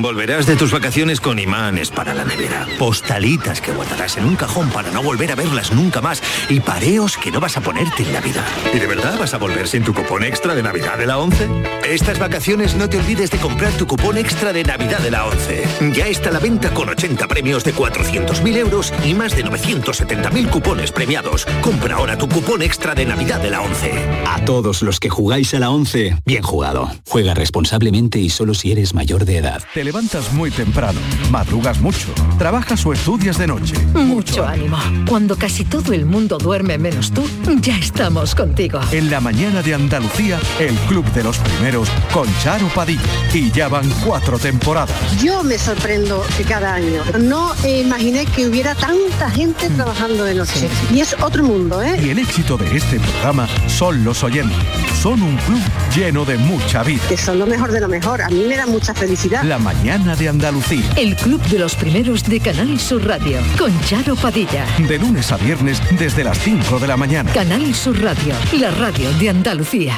Volverás de tus vacaciones con imanes para la nevera, postalitas que guardarás en un cajón para no volver a verlas nunca más y pareos que no vas a ponerte en la vida. ¿Y de verdad vas a volver sin tu cupón extra de Navidad de la 11? Estas vacaciones no te olvides de comprar tu cupón extra de Navidad de la 11. Ya está a la venta con 80 premios de 400.000 euros y más de 970.000 cupones premiados. Compra ahora tu cupón extra de Navidad de la 11. A todos los que jugáis a la 11, bien jugado. Juega responsablemente y solo si eres mayor de edad. Levantas muy temprano, madrugas mucho, trabajas o estudias de noche. Mucho ánimo. Cuando casi todo el mundo duerme menos tú, ya estamos contigo. En la mañana de Andalucía, el Club de los Primeros con Charo Padilla. Y ya van cuatro temporadas. Yo me sorprendo que cada año. No imaginé que hubiera tanta gente trabajando de noche. Y es otro mundo, ¿eh? Y el éxito de este programa son los oyentes. Son un club lleno de mucha vida. Que son lo mejor de lo mejor. A mí me da mucha felicidad. La mañana de Andalucía. El Club de los Primeros de Canal Sur Radio con Charo Padilla. De lunes a viernes desde las 5 de la mañana. Canal Sur Radio, la radio de Andalucía.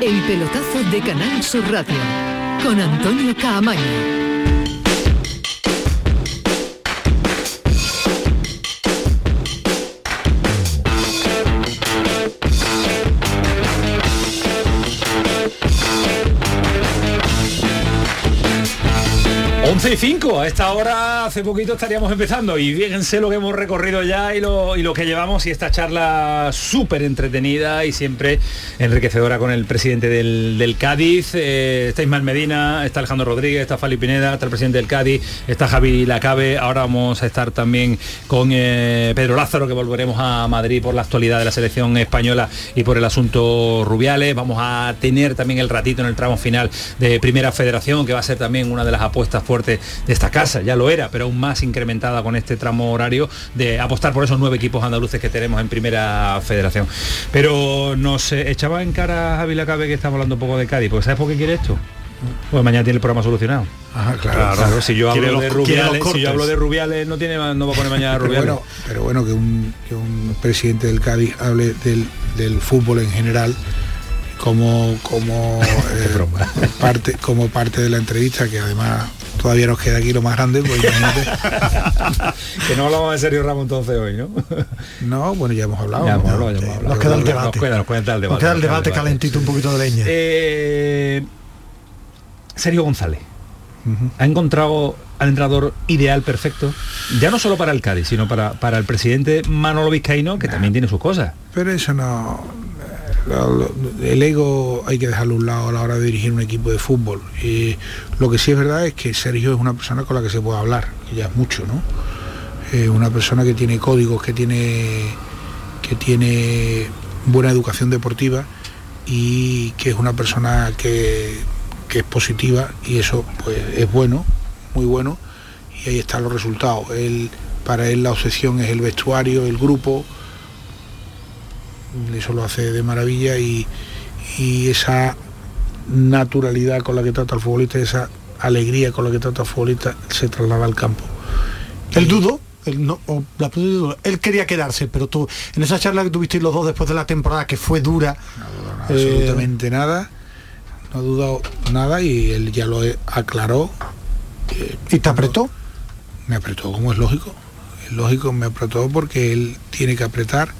El pelotazo de Canal Sur Radio con Antonio Caamaño. 11 y 5, a esta hora hace poquito estaríamos empezando y fíjense lo que hemos recorrido ya y lo, y lo que llevamos y esta charla súper entretenida y siempre enriquecedora con el presidente del, del Cádiz. Eh, está Ismael Medina, está Alejandro Rodríguez, está Fali Pineda, está el presidente del Cádiz, está Javi Lacabe. Ahora vamos a estar también con eh, Pedro Lázaro, que volveremos a Madrid por la actualidad de la selección española y por el asunto Rubiales. Vamos a tener también el ratito en el tramo final de Primera Federación, que va a ser también una de las apuestas fuertes de esta casa, ya lo era, pero aún más incrementada con este tramo horario de apostar por esos nueve equipos andaluces que tenemos en primera federación. Pero nos eh, echaba en cara Javi Lacabe que estamos hablando un poco de Cádiz, porque ¿sabes por qué quiere esto? Pues mañana tiene el programa solucionado. Ajá, claro. si yo hablo los- de Rubiales, si yo hablo de Rubiales no tiene no va a poner mañana Pero Rubiales. bueno, pero bueno, que un, que un presidente del Cádiz hable del, del fútbol en general como como eh, parte como parte de la entrevista que además todavía nos queda aquí lo más grande pues imagínate. que no hablamos de Sergio Ramos entonces hoy, ¿no? no bueno ya hemos hablado Ya hemos ¿no? hablado, ya hemos hablado. Nos queda el Nos debate. queda, nos queda el debate. Nos queda el debate calentito, un poquito de leña. Eh, Sergio González. Ha encontrado al entrenador ideal perfecto, ya no solo para el Cádiz, sino para, para el presidente Manolo Vizcaíno, que también tiene sus cosas. pero eso no el ego hay que dejarlo a un lado a la hora de dirigir un equipo de fútbol. Y lo que sí es verdad es que Sergio es una persona con la que se puede hablar ya es mucho no Eh, una persona que tiene códigos que tiene que tiene buena educación deportiva y que es una persona que, es positiva y eso pues es bueno muy bueno y ahí están los resultados. Para él la obsesión es el vestuario el grupo eso lo hace de maravilla y, y esa naturalidad con la que trata al futbolista, esa alegría con la que trata al futbolista se traslada al campo. El dudo, él, no, o la él quería quedarse, pero tú, en esa charla que tuvisteis los dos después de la temporada, que fue dura, eh, absolutamente nada, no ha dudado nada y él ya lo aclaró. ¿Y te apretó? Me apretó, como es lógico. Es lógico, me apretó porque él tiene que apretar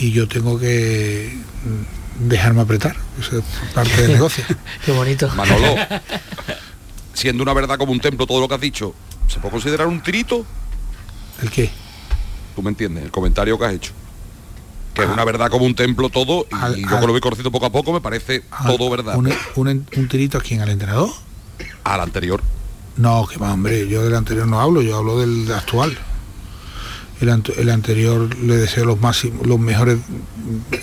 y yo tengo que dejarme apretar. Eso es parte del negocio. Qué bonito. Manolo, siendo una verdad como un templo todo lo que has dicho, ¿se puede considerar un tirito? ¿El qué? tú me entiendes, el comentario que has hecho. Que es una verdad como un templo todo y yo que lo voy conociendo poco a poco me parece todo verdad. Un, un, un tirito a quién, al entrenador. Al anterior. No, que va, hombre, yo del anterior no hablo, yo hablo del actual. El, ante- el anterior le deseo los máximos, los mejores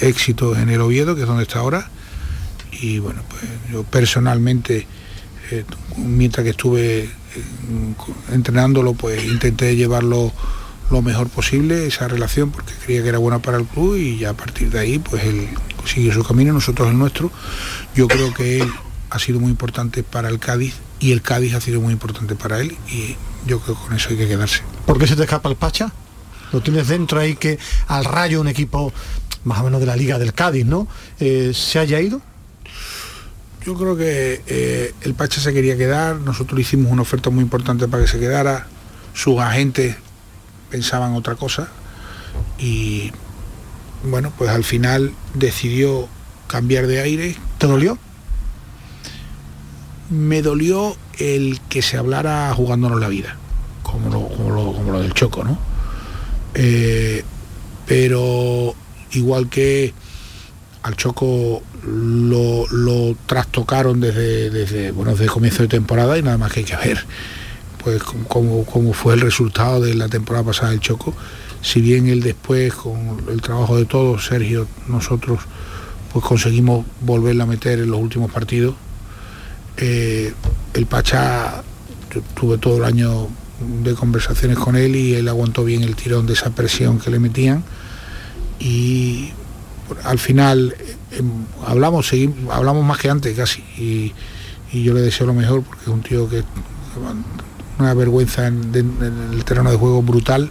éxitos en el Oviedo, que es donde está ahora. Y bueno, pues yo personalmente, eh, mientras que estuve eh, entrenándolo, pues intenté llevarlo lo mejor posible, esa relación, porque creía que era buena para el club y ya a partir de ahí, pues él siguió su camino, nosotros el nuestro. Yo creo que él ha sido muy importante para el Cádiz y el Cádiz ha sido muy importante para él y yo creo que con eso hay que quedarse. ¿Por qué se te escapa el Pacha? Lo tienes dentro ahí que al rayo un equipo más o menos de la liga del Cádiz, ¿no? Eh, ¿Se haya ido? Yo creo que eh, el Pacha se quería quedar, nosotros hicimos una oferta muy importante para que se quedara, sus agentes pensaban otra cosa y bueno, pues al final decidió cambiar de aire. ¿Te dolió? Me dolió el que se hablara jugándonos la vida, como lo, como lo, como lo del Choco, ¿no? Eh, pero igual que al Choco lo, trastocaron desde, bueno, desde comienzo de temporada y nada más que hay que ver pues como, como fue el resultado de la temporada pasada del Choco. Si bien él después, con el trabajo de todos, Sergio, nosotros, pues conseguimos volverla a meter en los últimos partidos. Eh, el Pacha, yo tuve todo el año de conversaciones con él y él aguantó bien el tirón de esa presión que le metían. Y al final eh, hablamos, seguimos, hablamos más que antes casi. Y, y yo le deseo lo mejor porque es un tío que una vergüenza en, el terreno de juego brutal.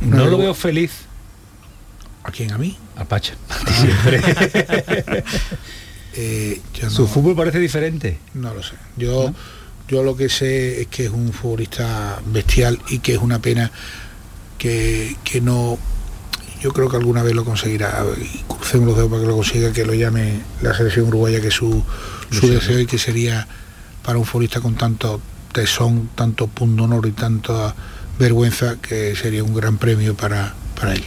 No lo veo feliz. ¿A quién? ¿A mí? A Pacha. Eh, Su fútbol parece diferente. No lo sé. Yo, yo lo que sé es que es un futbolista bestial y que es una pena que, que no. Yo creo que alguna vez lo conseguirá. Y crucemos los dedos para que lo consiga, que lo llame la selección uruguaya, que es su, su deseo y que sería para un futbolista con tanto tesón, tanto punto honor y tanta vergüenza, que sería un gran premio para, para él.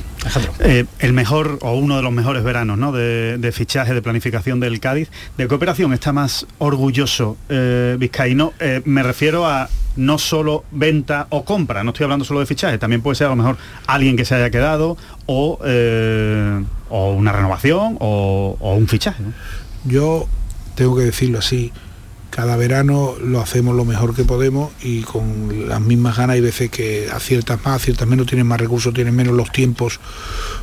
Eh, el mejor o uno de los mejores veranos ¿no? de, de fichaje, de planificación del Cádiz. ¿De qué operación está más orgulloso eh, Vizcaíno? Eh, me refiero a no solo venta o compra, no estoy hablando solo de fichaje, también puede ser a lo mejor alguien que se haya quedado o, eh, o una renovación o, o un fichaje. ¿no? Yo tengo que decirlo así, cada verano lo hacemos lo mejor que podemos y con las mismas ganas hay veces que aciertas más, aciertas menos, tienen más recursos, tienen menos los tiempos,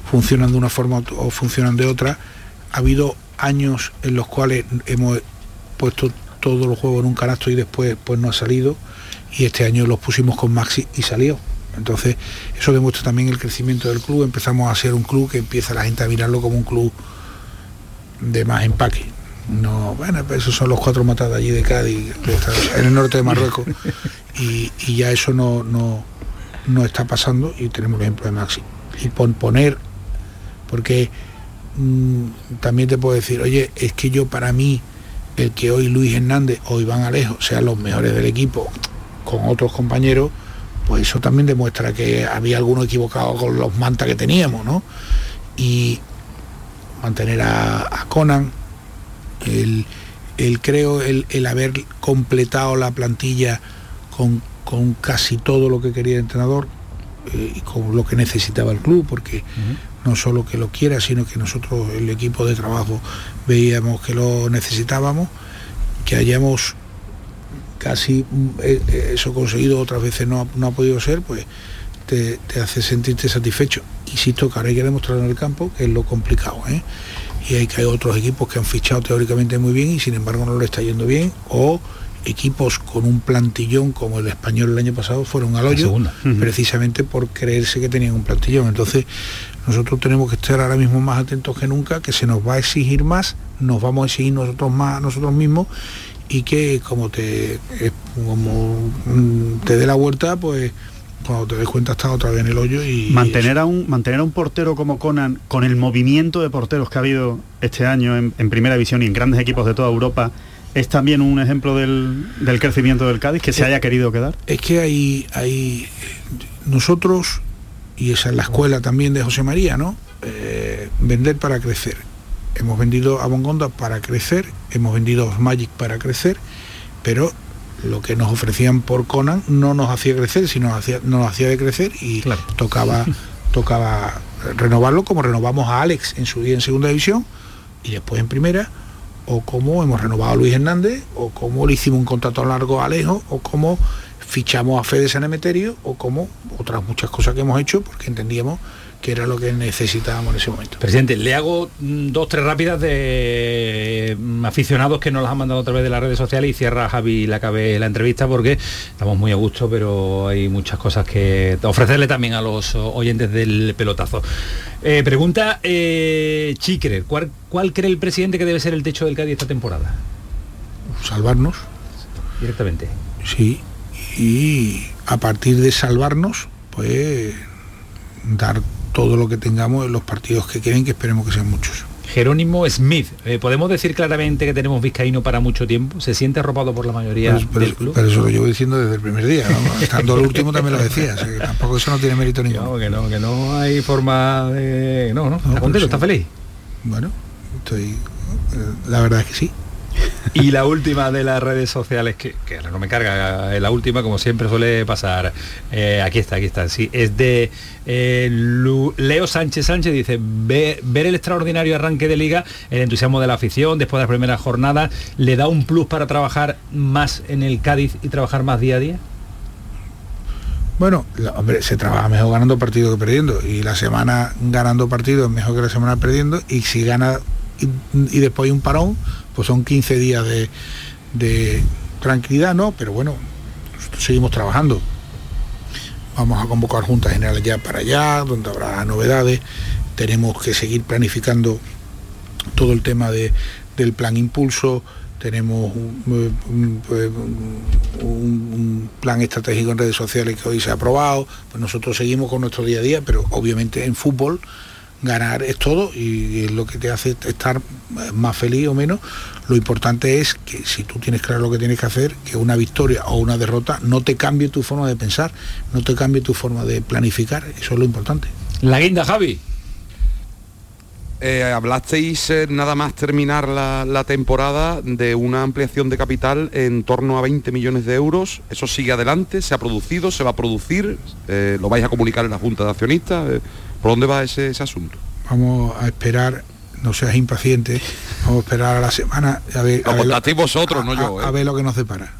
funcionan de una forma o funcionan de otra. Ha habido años en los cuales hemos puesto todos los juegos en un canasto y después pues no ha salido y este año los pusimos con Maxi y salió. Entonces eso demuestra también el crecimiento del club, empezamos a ser un club que empieza la gente a mirarlo como un club de más empaque. No, bueno, pues esos son los cuatro matados allí de Cádiz, en el norte de Marruecos, y, ya eso no, no, no está pasando y tenemos el ejemplo de Maxi. Y pon- poner, porque mm, también te puedo decir, oye, es que yo para mí, el que hoy Luis Hernández o Iván Alejo sean los mejores del equipo con otros compañeros, pues eso también demuestra que había alguno equivocado con los mantas que teníamos, ¿no? Y mantener a Conan, el, el creo el, el haber completado la plantilla con, con casi todo lo que quería el entrenador eh, y con lo que necesitaba el club, porque no solo que lo quiera, sino que nosotros, el equipo de trabajo, veíamos que lo necesitábamos, que hayamos casi eh, eh, eso conseguido, otras veces no, ha- no ha podido ser, pues te, te hace sentirte satisfecho. Insisto que ahora hay que demostrar en el campo que es lo complicado, ¿eh? Y hay que hay otros equipos que han fichado teóricamente muy bien y sin embargo no le está yendo bien, o equipos con un plantillón como el español el año pasado fueron al hoyo precisamente por creerse que tenían un plantillón. Entonces nosotros tenemos que estar ahora mismo más atentos que nunca, que se nos va a exigir más, nos vamos a exigir nosotros más a nosotros mismos y que como te eh, como te dé la vuelta, pues cuando te des cuenta estás otra vez en el hoyo y Mantener a, un, mantener a un portero como Conan con el movimiento de porteros que ha habido este año en, en primera división y en grandes equipos de toda Europa es también un ejemplo del, del crecimiento del Cádiz que se haya querido quedar. Es que hay, hay nosotros y esa es la escuela también de José María, ¿no? Eh, vender para crecer. Hemos vendido a Bongonda para crecer, hemos vendido a Magic para crecer, pero lo que nos ofrecían por Conan no nos hacía crecer, sino nos hacía, nos hacía de crecer y tocaba, tocaba renovarlo como renovamos a Alex en su día en segunda división y después en primera, o como hemos renovado a Luis Hernández, o como le hicimos un contrato largo a Alejo, o como fichamos a Fede San Emeterio, o como otras muchas cosas que hemos hecho porque entendíamos que era lo que necesitábamos en ese momento. Presidente, le hago mm, dos, tres rápidas de mm, aficionados que nos las han mandado a través de las redes sociales y cierra Javi la cabe la entrevista porque estamos muy a gusto, pero hay muchas cosas que ofrecerle también a los oyentes del pelotazo. Eh, pregunta eh, Chicre, ¿cuál, ¿cuál cree el presidente que debe ser el techo del Cádiz esta temporada? Salvarnos. Directamente. Sí, y a partir de salvarnos, pues dar todo lo que tengamos en los partidos que quieren, que esperemos que sean muchos. Jerónimo Smith, eh, ¿podemos decir claramente que tenemos vizcaíno para mucho tiempo? ¿Se siente arropado por la mayoría del club? Pero eso lo llevo diciendo desde el primer día, ¿no? estando el último también lo decía, tampoco eso no tiene mérito ninguno. No, que no, que no hay forma de... No, no, está contento, está feliz. Bueno, estoy... Eh, la verdad es que sí. y la última de las redes sociales, que, no me carga, eh, la última, como siempre suele pasar. Eh, aquí está, aquí está. Sí, es de eh, Leo Sánchez Sánchez, dice, ver el extraordinario arranque de liga, el entusiasmo de la afición después de la primera jornada, ¿le da un plus para trabajar más en el Cádiz y trabajar más día a día? Bueno, hombre, se trabaja mejor ganando partido que perdiendo. Y la semana ganando partido es mejor que la semana perdiendo. Y si gana y después un parón, pues son 15 días de, tranquilidad, ¿no? Pero bueno, seguimos trabajando. Vamos a convocar juntas generales ya para allá, donde habrá novedades. Tenemos que seguir planificando todo el tema de, del plan impulso. Tenemos un, pues, plan estratégico en redes sociales que hoy se ha aprobado. Pues nosotros seguimos con nuestro día a día, pero obviamente en fútbol ganar es todo y es lo que te hace estar más feliz o menos. Lo importante es que si tú tienes claro lo que tienes que hacer, que una victoria o una derrota no te cambie tu forma de pensar, no te cambie tu forma de planificar, eso es lo importante. La guinda, Javi. Eh, hablasteis eh, nada más terminar la, temporada de una ampliación de capital en torno a 20 millones de euros. ¿Eso sigue adelante? ¿Se ha producido? ¿Se va a producir? Eh, ¿Lo vais a comunicar en la Junta de Accionistas? ¿Por dónde va ese, asunto? Vamos a esperar, no seas impaciente, vamos a esperar a la semana. A ver, lo vosotros, no yo. A, ver lo que nos separa.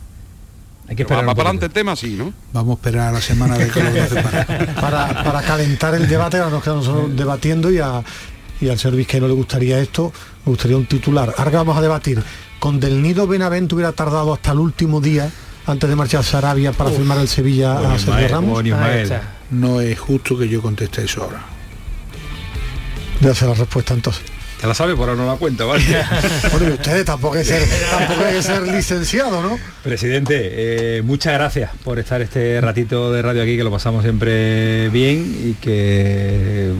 Hay que esperar. para adelante el tema, sí, ¿no? Vamos a esperar a la semana de que lo nos separa. para, para calentar el debate, nos quedamos debatiendo y, a, y al servicio que no le gustaría esto, me gustaría un titular. Ahora vamos a debatir. Con Del Nido Benavente hubiera tardado hasta el último día antes de marcharse a Arabia para firmar el Sevilla a Sergio Ramos. No es justo que yo conteste eso ahora. Ya hacer la respuesta entonces. Ya la sabe, por ahora no la cuenta, ¿vale? bueno, ustedes tampoco hay, ser, tampoco hay que ser licenciado, ¿no? Presidente, eh, muchas gracias por estar este ratito de radio aquí, que lo pasamos siempre bien y que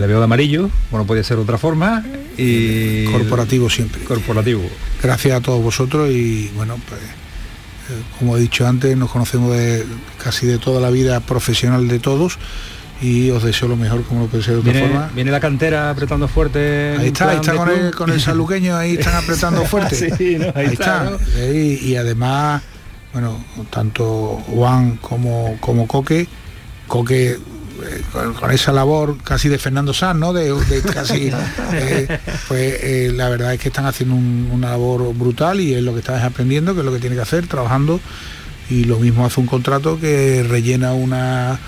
le veo de amarillo, bueno, puede ser otra forma. Y corporativo siempre. Corporativo. Gracias a todos vosotros y bueno, pues eh, como he dicho antes, nos conocemos de casi de toda la vida profesional de todos y os deseo lo mejor como lo ser de otra forma. Viene la cantera apretando fuerte. Ahí está, ahí está con el, con el, saluqueño, ahí están apretando fuerte. ahí, está. y además, bueno, tanto Juan como, como Coque, Coque eh, con, esa labor casi de Fernando Sanz, ¿no? De, casi, eh, pues eh, la verdad es que están haciendo una labor brutal y es lo que estás aprendiendo, que es lo que tiene que hacer, trabajando. Y lo mismo hace un contrato que rellena una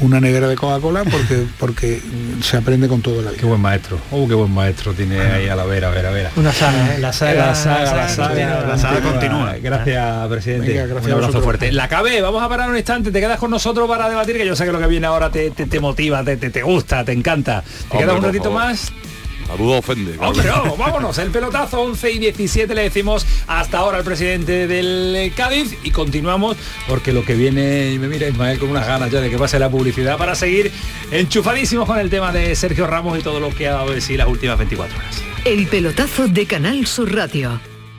una nevera de Coca-Cola porque porque se aprende con todo la vida. Qué buen maestro. Oh, qué buen maestro tiene ahí a la vera, a ver, a ver. Una saga, ¿eh? la saga, la saga, la saga, la saga, continúa. Gracias, presidente. gracias un abrazo fuerte. La cabe, vamos a parar un instante, te quedas con nosotros para debatir, que yo sé que lo que viene ahora te, te, motiva, te, te, gusta, te encanta. Te quedas un ratito más. Saludo ofende. vámonos, el pelotazo 11 y 17 le decimos hasta ahora al presidente del Cádiz y continuamos porque lo que viene, y me mira Ismael con unas ganas ya de que pase la publicidad para seguir enchufadísimos con el tema de Sergio Ramos y todo lo que ha dado de sí las últimas 24 horas. El pelotazo de Canal Sur Radio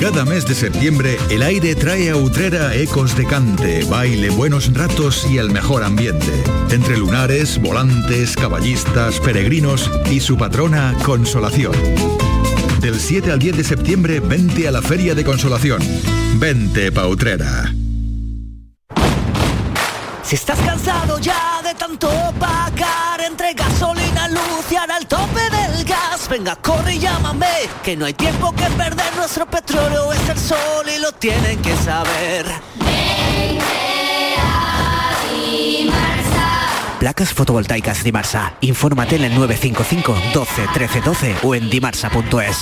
Cada mes de septiembre, el aire trae a Utrera ecos de cante, baile, buenos ratos y el mejor ambiente. Entre lunares, volantes, caballistas, peregrinos y su patrona, Consolación. Del 7 al 10 de septiembre, vente a la Feria de Consolación. Vente pa' Utrera. Si estás cansado ya de tanto pagar entre gasolina, luz tope del gas, venga, corre y llámame, que no hay tiempo que perder, nuestro petróleo es el sol y lo tienen que saber. Placas fotovoltaicas Dimarsa. Infórmate en el 955 12 13 12 o en dimarsa.es.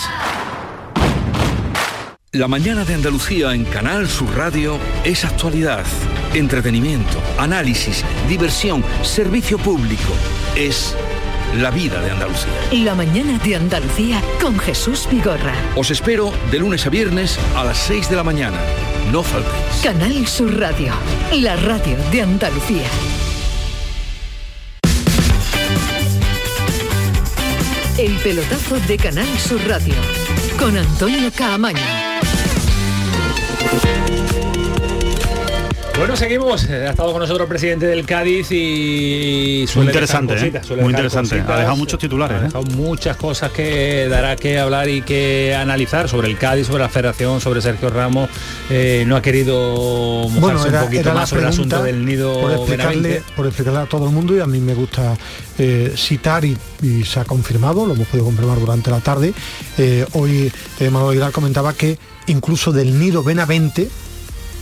La mañana de Andalucía en Canal Sur Radio es actualidad, entretenimiento, análisis, diversión, servicio público. Es la vida de Andalucía. La mañana de Andalucía con Jesús Vigorra. Os espero de lunes a viernes a las 6 de la mañana. No faltéis. Canal Sur Radio, la radio de Andalucía. El pelotazo de Canal Sur Radio con Antonio Caamaño. Bueno, seguimos. Ha estado con nosotros el presidente del Cádiz y Muy suele interesante, dejar ¿eh? cositas, suele Muy dejar interesante. cositas. Ha dejado muchos titulares, Ha ¿eh? dejado muchas cosas que dará que hablar y que analizar sobre el Cádiz, sobre la Federación, sobre Sergio Ramos. Eh, no ha querido mojarse un poquito más sobre el asunto del nido por explicarle, Benavente. por explicarle a todo el mundo y a mí me gusta eh, citar y, y se ha confirmado, lo hemos podido confirmar durante la tarde. Eh, hoy eh, Manuel Aguilar comentaba que incluso del nido Benavente,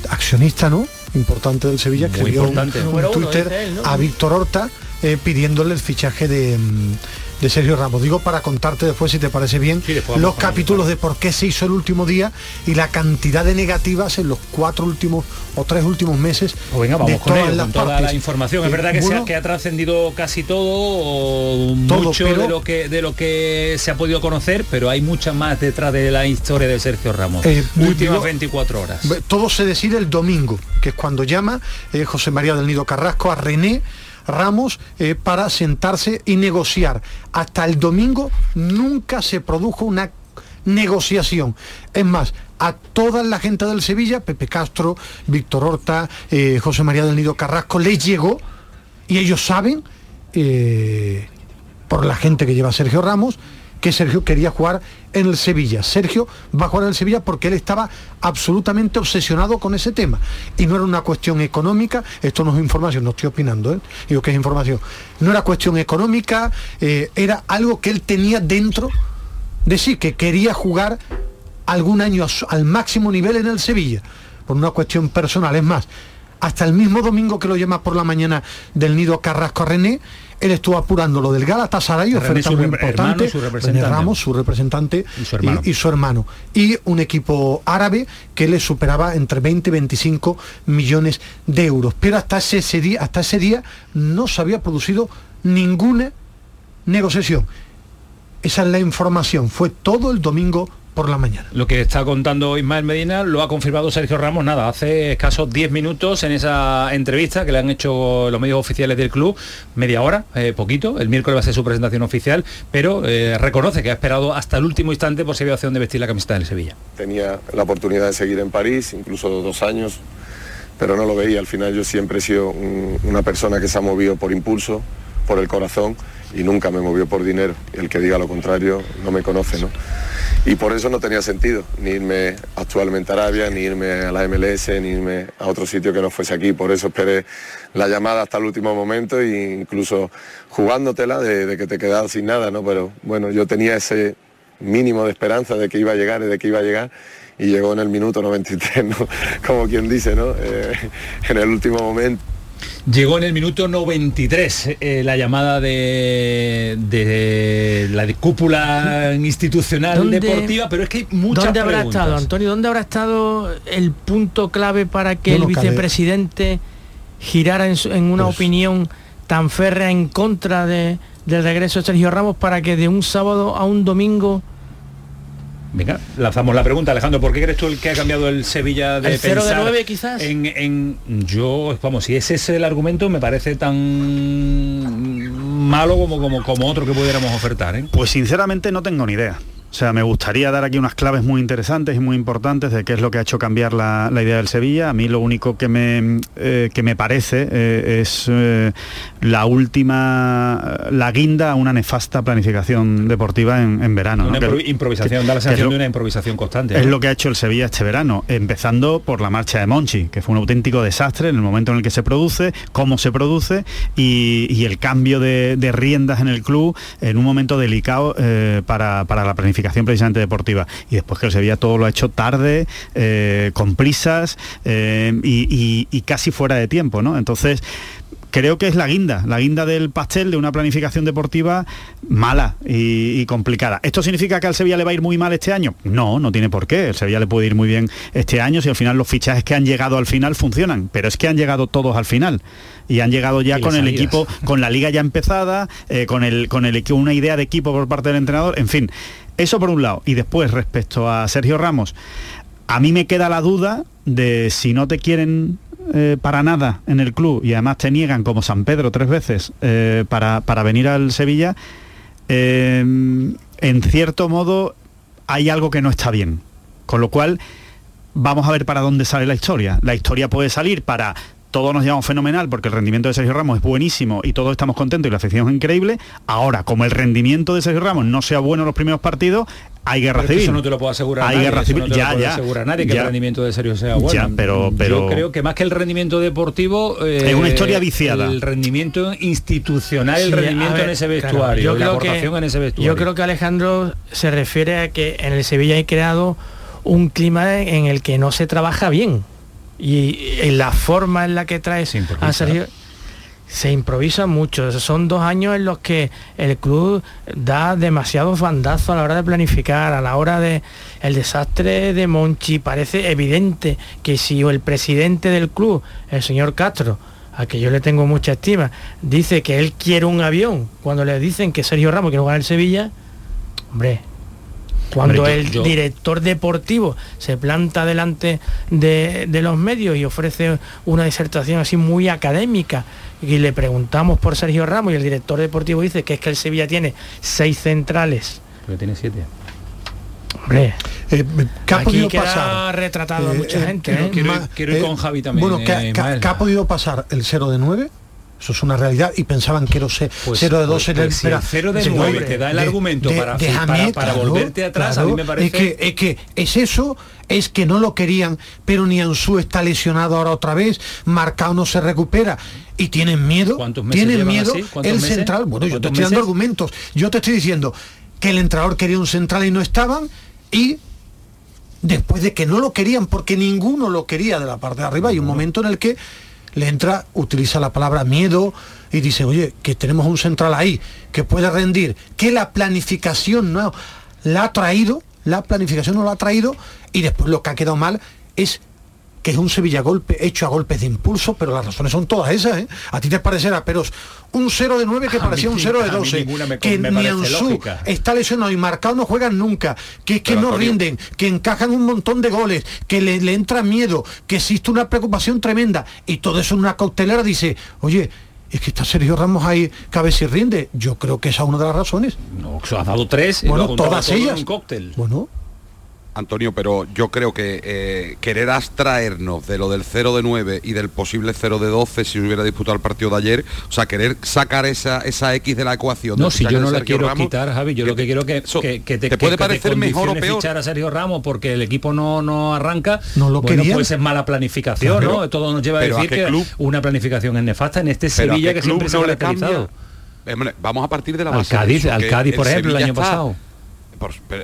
accionista, ¿no? Importante del Sevilla, Muy escribió un, uno, Twitter dice él, ¿no? a Víctor Horta eh, pidiéndole el fichaje de, mm, de Sergio Ramos. Digo para contarte después, si te parece bien, los capítulos de por qué se hizo el último día y la cantidad de negativas en los cuatro últimos o tres últimos meses. Pues venga, vamos de con todas ello, las con toda partes. la información. Es verdad que, bueno, que ha trascendido casi todo, o Todo, mucho pero- de lo que de lo que se ha podido conocer, pero hay mucha más detrás de la historia de Sergio Ramos. Eh, Últimas digo- 24 horas. Todo se decide el domingo, que es cuando llama eh, José María del Nido Carrasco a René Ramos eh, para sentarse y negociar. Hasta el domingo nunca se produjo una negociación. Es más, a toda la gente del Sevilla, Pepe Castro, Víctor Horta, eh, José María del Nido Carrasco, les llegó y ellos saben, eh, por la gente que lleva Sergio Ramos, que Sergio quería jugar en el Sevilla. Sergio va a jugar en el Sevilla porque él estaba absolutamente obsesionado con ese tema. Y no era una cuestión económica, esto no es información, no estoy opinando, ¿eh? digo que es información. No era cuestión económica, eh, era algo que él tenía dentro de sí, que quería jugar algún año al máximo nivel en el Sevilla, por una cuestión personal. Es más, hasta el mismo domingo que lo llama por la mañana del nido Carrasco a René, él estuvo apurando lo del Galatasaray, oferta su muy rep- hermano, importante, su. Ramos, su representante Y su hermano. y, y su hermano. Y un equipo árabe que le superaba entre 20 y 25 millones de euros. Pero hasta ese, ese día, hasta ese día no se había producido ninguna negociación. Esa es la información. Fue todo el domingo por la mañana. Lo que está contando Ismael Medina lo ha confirmado Sergio Ramos, nada, hace escasos 10 minutos en esa entrevista que le han hecho los medios oficiales del club, media hora, eh, poquito, el miércoles va a ser su presentación oficial, pero eh, reconoce que ha esperado hasta el último instante por si había opción de vestir la camiseta del Sevilla. Tenía la oportunidad de seguir en París, incluso dos años, pero no lo veía. Al final yo siempre he sido un- una persona que se ha movido por impulso, por el corazón y nunca me movió por dinero. El que diga lo contrario no me conoce, ¿no? Y por eso no tenía sentido ni irme actualmente a Arabia, ni irme a la MLS, ni irme a otro sitio que no fuese aquí. Por eso esperé la llamada hasta el último momento e incluso jugándotela de, de que te quedabas sin nada, ¿no? Pero bueno, yo tenía ese mínimo de esperanza de que iba a llegar y de que iba a llegar y llegó en el minuto 93, ¿no? Como quien dice, ¿no? Eh, en el último momento. Llegó en el minuto 93 eh, la llamada de, de la cúpula institucional ¿Dónde- deportiva, pero es que hay muchas ¿Dónde habrá preguntas. estado, Antonio? ¿Dónde habrá estado el punto clave para que No, el no, vicepresidente girara en una Pues- opinión tan férrea en contra de- del regreso de Sergio Ramos para que de un sábado a un domingo Venga, lanzamos la pregunta, Alejandro, ¿por qué crees tú el que ha cambiado el Sevilla de El cero de pensar nueve, quizás? En, en- yo, vamos, si ese es el argumento, me parece tan malo como, como, como otro que pudiéramos ofertar, ¿eh? Pues sinceramente no tengo ni idea. O sea, me gustaría dar aquí unas claves muy interesantes y muy importantes de qué es lo que ha hecho cambiar la, la idea del Sevilla. A mí lo único que me, eh, que me parece eh, es eh, la última, la guinda a una nefasta planificación deportiva en, en verano. Una ¿no? impro- Que- improvisación, da la sensación lo- de una improvisación constante. es lo que ha hecho el Sevilla este verano, empezando por la marcha de Monchi, que fue un auténtico desastre en el momento en el que se produce, cómo se produce y, y el cambio de, de riendas en el club en un momento delicado para, para la planificación precisamente deportiva. Y después que el Sevilla todo lo ha hecho tarde, eh, con prisas eh, y, y- y casi fuera de tiempo, ¿no? Entonces, creo que es la guinda, la guinda del pastel de una planificación deportiva mala y, y complicada. ¿Esto significa que al Sevilla le va a ir muy mal este año? No, no tiene por qué. El Sevilla le puede ir muy bien este año si al final los fichajes que han llegado al final funcionan. Pero es que han llegado todos al final. Y han llegado ya con el equipo, con la liga ya empezada, eh, con, el, con el, una idea de equipo por parte del entrenador, en fin. Eso por un lado. Y después, respecto a Sergio Ramos, a mí me queda la duda de si no te quieren eh, para nada en el club y además te niegan como San Pedro tres veces eh, para, para venir al Sevilla, eh, en cierto modo hay algo que no está bien. Con lo cual, vamos a ver para dónde sale la historia. La historia puede salir para todos nos llevamos fenomenal porque el rendimiento de Sergio Ramos es buenísimo y todos estamos contentos y la afición es increíble. Ahora, como el rendimiento de Sergio Ramos no sea bueno en los primeros partidos, hay guerra Pero civil. Eso no te lo puedo asegurar Hay nadie, guerra civil. no te ya, lo ya. asegurar nadie que ya. el rendimiento de Sergio sea bueno. Ya, pero- pero- Yo creo que más que el rendimiento deportivo... eh, Es una historia viciada. El rendimiento institucional, el Sí, rendimiento ver, en ese claro, vestuario, yo la creo aportación que- en ese vestuario. Yo creo que Alejandro se refiere a que en el Sevilla hay creado un clima en el que no se trabaja bien. Y en la forma en la que trae a Sergio se improvisa mucho. Son dos años en los que el club da demasiados bandazos a la hora de planificar, a la hora de el desastre de Monchi. Parece evidente que si el presidente del club, el señor Castro, a que yo le tengo mucha estima, dice que él quiere un avión, cuando le dicen que Sergio Ramos quiere jugar el Sevilla, hombre, cuando Hombre, el yo- director deportivo se planta delante de, de los medios y ofrece una disertación así muy académica y le preguntamos por Sergio Ramos y el director deportivo dice que es que el Sevilla tiene seis centrales. Pero tiene siete. Hombre, ¿qué ha aquí podido queda pasar? retratado a Eh, mucha eh, gente. quiero- ¿eh? quiero- Ma- quiero ir con Javi también, Bueno, ¿qué, eh, qué ha podido pasar? ¿El 0 de 9? Eso es una realidad y pensaban que era 0 Pues- de 2 pues- en el pues si el cero de nueve te da el argumento para- para- para volverte atrás, a mí me parece- Es que, es que es eso, es que no lo querían, pero ni Ansu está lesionado ahora otra vez, Marcao no se recupera y tienen miedo, meses tienen miedo así? ¿Cuántos el meses? central, bueno, yo te ¿Cuántos estoy dando argumentos, yo te estoy diciendo que el entrenador quería un central y no estaban y después de que no lo querían porque ninguno lo quería de la parte de arriba hay un momento en el que le entra utiliza la palabra miedo y dice oye que tenemos un central ahí que puede rendir que la planificación no la ha traído la planificación no la ha traído y después lo que ha quedado mal es que es un Sevilla golpe hecho a golpes de impulso, pero las razones son todas esas, ¿eh? A ti te parecerá, pero un 0 de 9 que parecía un 0 de a mí 12, ninguna me- que ni Ansu está lesionado y marcado no juegan nunca, que es que Pero, no Antonio- rinden, que encajan un montón de goles, que le, le entra miedo, que existe una preocupación tremenda y todo eso en una cautelera dice, oye, es que está Sergio Ramos ahí que a ver si rinde. Yo creo que esa es una de las razones. No, se ha dado tres y Bueno, todas ellas. un cóctel. Bueno. Antonio, pero yo creo que eh, querer abstraernos de lo del 0 de 9 y del posible 0 de 12 si hubiera disputado el partido de ayer, o sea, querer sacar esa, esa X de la ecuación. No, si yo de no la Sergio quiero Ramos, quitar, Javi, yo lo que quiero es que, eso, que, que te, ¿te que- puede que parecer mejor o peor? fichar a Sergio Ramos porque el equipo no, no arranca. No lo bueno, querían. pues es mala planificación, Claro. ¿no? Todo nos lleva a Pero ¿a decir qué que club? una planificación es nefasta en este Pero ¿a Sevilla que siempre se ha caracterizado. Vamos a partir de la Al base de Cádiz, eso, al que Cádiz, por ejemplo, el año está- pasado.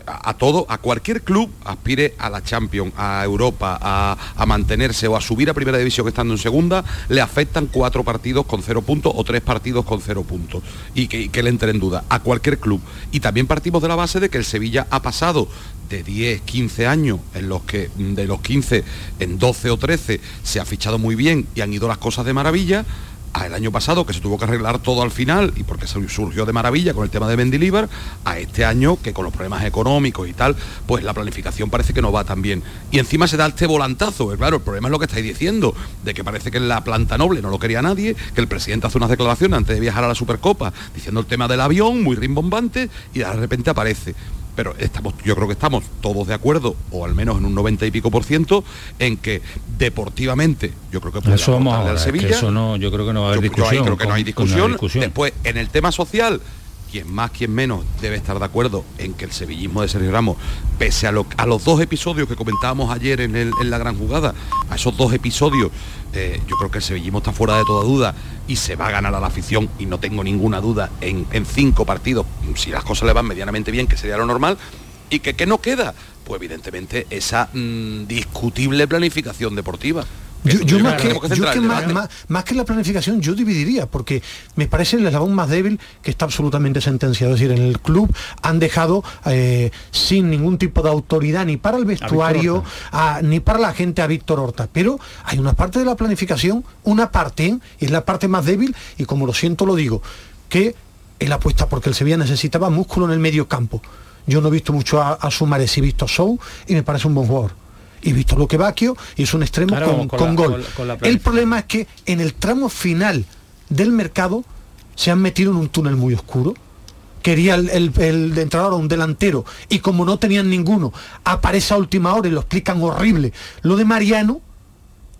A, todo, a cualquier club aspire a la Champions, a Europa, a, mantenerse o a subir a primera división estando en segunda, le afectan cuatro partidos con cero puntos o tres partidos con cero puntos. Y que, y que le entre en duda a cualquier club. Y también partimos de la base de que el Sevilla ha pasado de 10, 15 años, en los que de los 15, en 12 o 13 se ha fichado muy bien y han ido las cosas de maravilla, a el año pasado que se tuvo que arreglar todo al final y porque surgió de maravilla con el tema de Mendilibar, a este año que con los problemas económicos y tal, pues la planificación parece que no va tan bien. Y encima se da este volantazo, pues claro, el problema es lo que estáis diciendo, de que parece que la planta noble no lo quería nadie, que el presidente hace unas declaraciones antes de viajar a la Supercopa diciendo el tema del avión, muy rimbombante, y de repente aparece pero estamos, yo creo que estamos todos de acuerdo, o al menos en un 90 y pico por ciento, en que deportivamente yo creo que puede Eso vamos ahora, al es que Sevilla. eso no, yo creo que no va a haber Yo- yo ahí discusión. creo que no hay con- con la discusión. discusión. Después, en el tema social, quien más, quien menos debe estar de acuerdo en que el sevillismo de Sergio Ramos, pese a, lo- a los dos episodios que comentábamos ayer en, la gran jugada, a esos dos episodios, eh, yo creo que el sevillismo está fuera de toda duda y se va a ganar a la afición y no tengo ninguna duda en, cinco partidos, si las cosas le van medianamente bien, que sería lo normal, y que ¿qué no queda? Pues evidentemente esa mm, discutible planificación deportiva. Yo, más, que, yo más, debate. más- más que la planificación, yo dividiría, porque me parece el eslabón más débil que está absolutamente sentenciado. Es decir, en el club han dejado eh, sin ningún tipo de autoridad ni para el vestuario, a- ni para la gente a Víctor Horta. Pero hay una parte de la planificación, una parte, y es la parte más débil, y como lo siento lo digo, que él apuesta porque el Sevilla necesitaba músculo en el medio campo. Yo no he visto mucho a, a Suárez, he visto a Sou y me parece un buen jugador. Y visto lo que Baquio y es un extremo Claro, con, con con la- gol. con el problema es que en el tramo final del mercado se han metido en un túnel muy oscuro. Quería el, el, el entrenador a un delantero y como no tenían ninguno, aparece a última hora y lo explican horrible lo de Mariano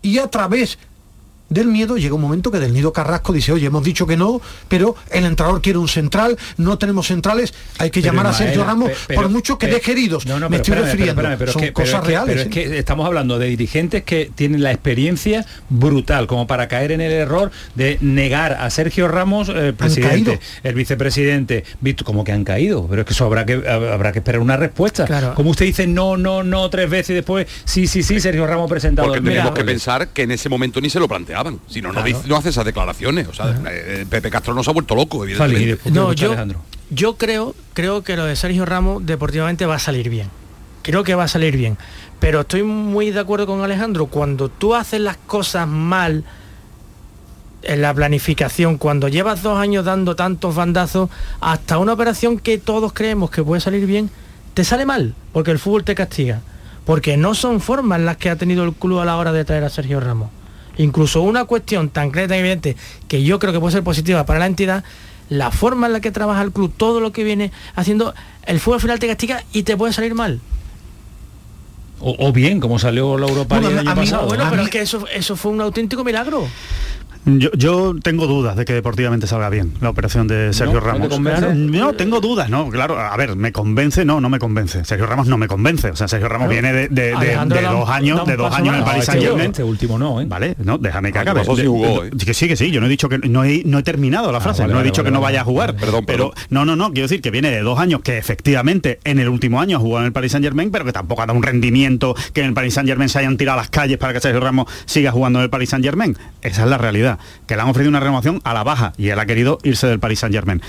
y a través del miedo llega un momento que del nido Carrasco dice, oye, hemos dicho que no, pero el entrenador quiere un central, no tenemos centrales, hay que Pero, llamar a Sergio Ramos, pe- pero- por mucho que deje heridos. No, no, me pero estoy espérame, refiriendo. espérame, pero Son es que- pero cosas es que- reales. Pero es ¿eh? que estamos hablando de dirigentes que tienen la experiencia brutal como para caer en el error de negar a Sergio Ramos, eh, el presidente, caído. el vicepresidente, visto como que han caído, pero es que eso habrá que habrá que esperar una respuesta. Claro. Como usted dice no, no, no tres veces y después sí, sí, sí, Sergio Ramos presentado. Porque Mira, tenemos que pensar que en ese momento ni se lo Si no, no, Claro. no hace esas declaraciones. O sea, eh, Pepe Castro no se ha vuelto loco, evidentemente. No, yo, yo creo, creo que lo de Sergio Ramos deportivamente va a salir bien. Creo que va a salir bien. Pero estoy muy de acuerdo con Alejandro. Cuando tú haces las cosas mal en la planificación, cuando llevas dos años dando tantos bandazos, hasta una operación que todos creemos que puede salir bien, te sale mal, porque el fútbol te castiga. Porque no son formas las que ha tenido el club a la hora de traer a Sergio Ramos. Incluso una cuestión tan clara y tan evidente que yo creo que puede ser positiva para la entidad, la forma en la que trabaja el club, todo lo que viene haciendo, el fútbol al final te castiga y te puede salir mal. O, o bien, como salió la Europa Bueno, el año a mí- pasado. bueno, pero es que eso, eso fue un auténtico milagro. Yo, yo tengo dudas de que deportivamente salga bien la operación de Sergio ¿No? ¿No te Ramos. no, tengo dudas, no, claro, a ver, me convence, no, no me convence. Sergio Ramos no me convence. O sea, Sergio Ramos Claro. viene de, de- dos años, de dos años en el. Paris No, Saint este Germain. Este último no, ¿eh? Vale, no, déjame que Ah, acabe. pasó sí jugó, de- ¿eh? Que sí, que sí, yo no he dicho que no he, no he terminado la frase, vale, no he vale, dicho vale, que no vaya a jugar. vale. pero no, no, no, quiero decir que viene de dos años que efectivamente en el último año ha jugado en el Paris Saint Germain, pero que tampoco ha dado un rendimiento que en el Paris Saint Germain se hayan tirado a las calles para que Sergio Ramos siga jugando en el Paris Saint Germain. Esa es la realidad, que le han ofrecido una renovación a la baja y él ha querido irse del Paris Saint Germain.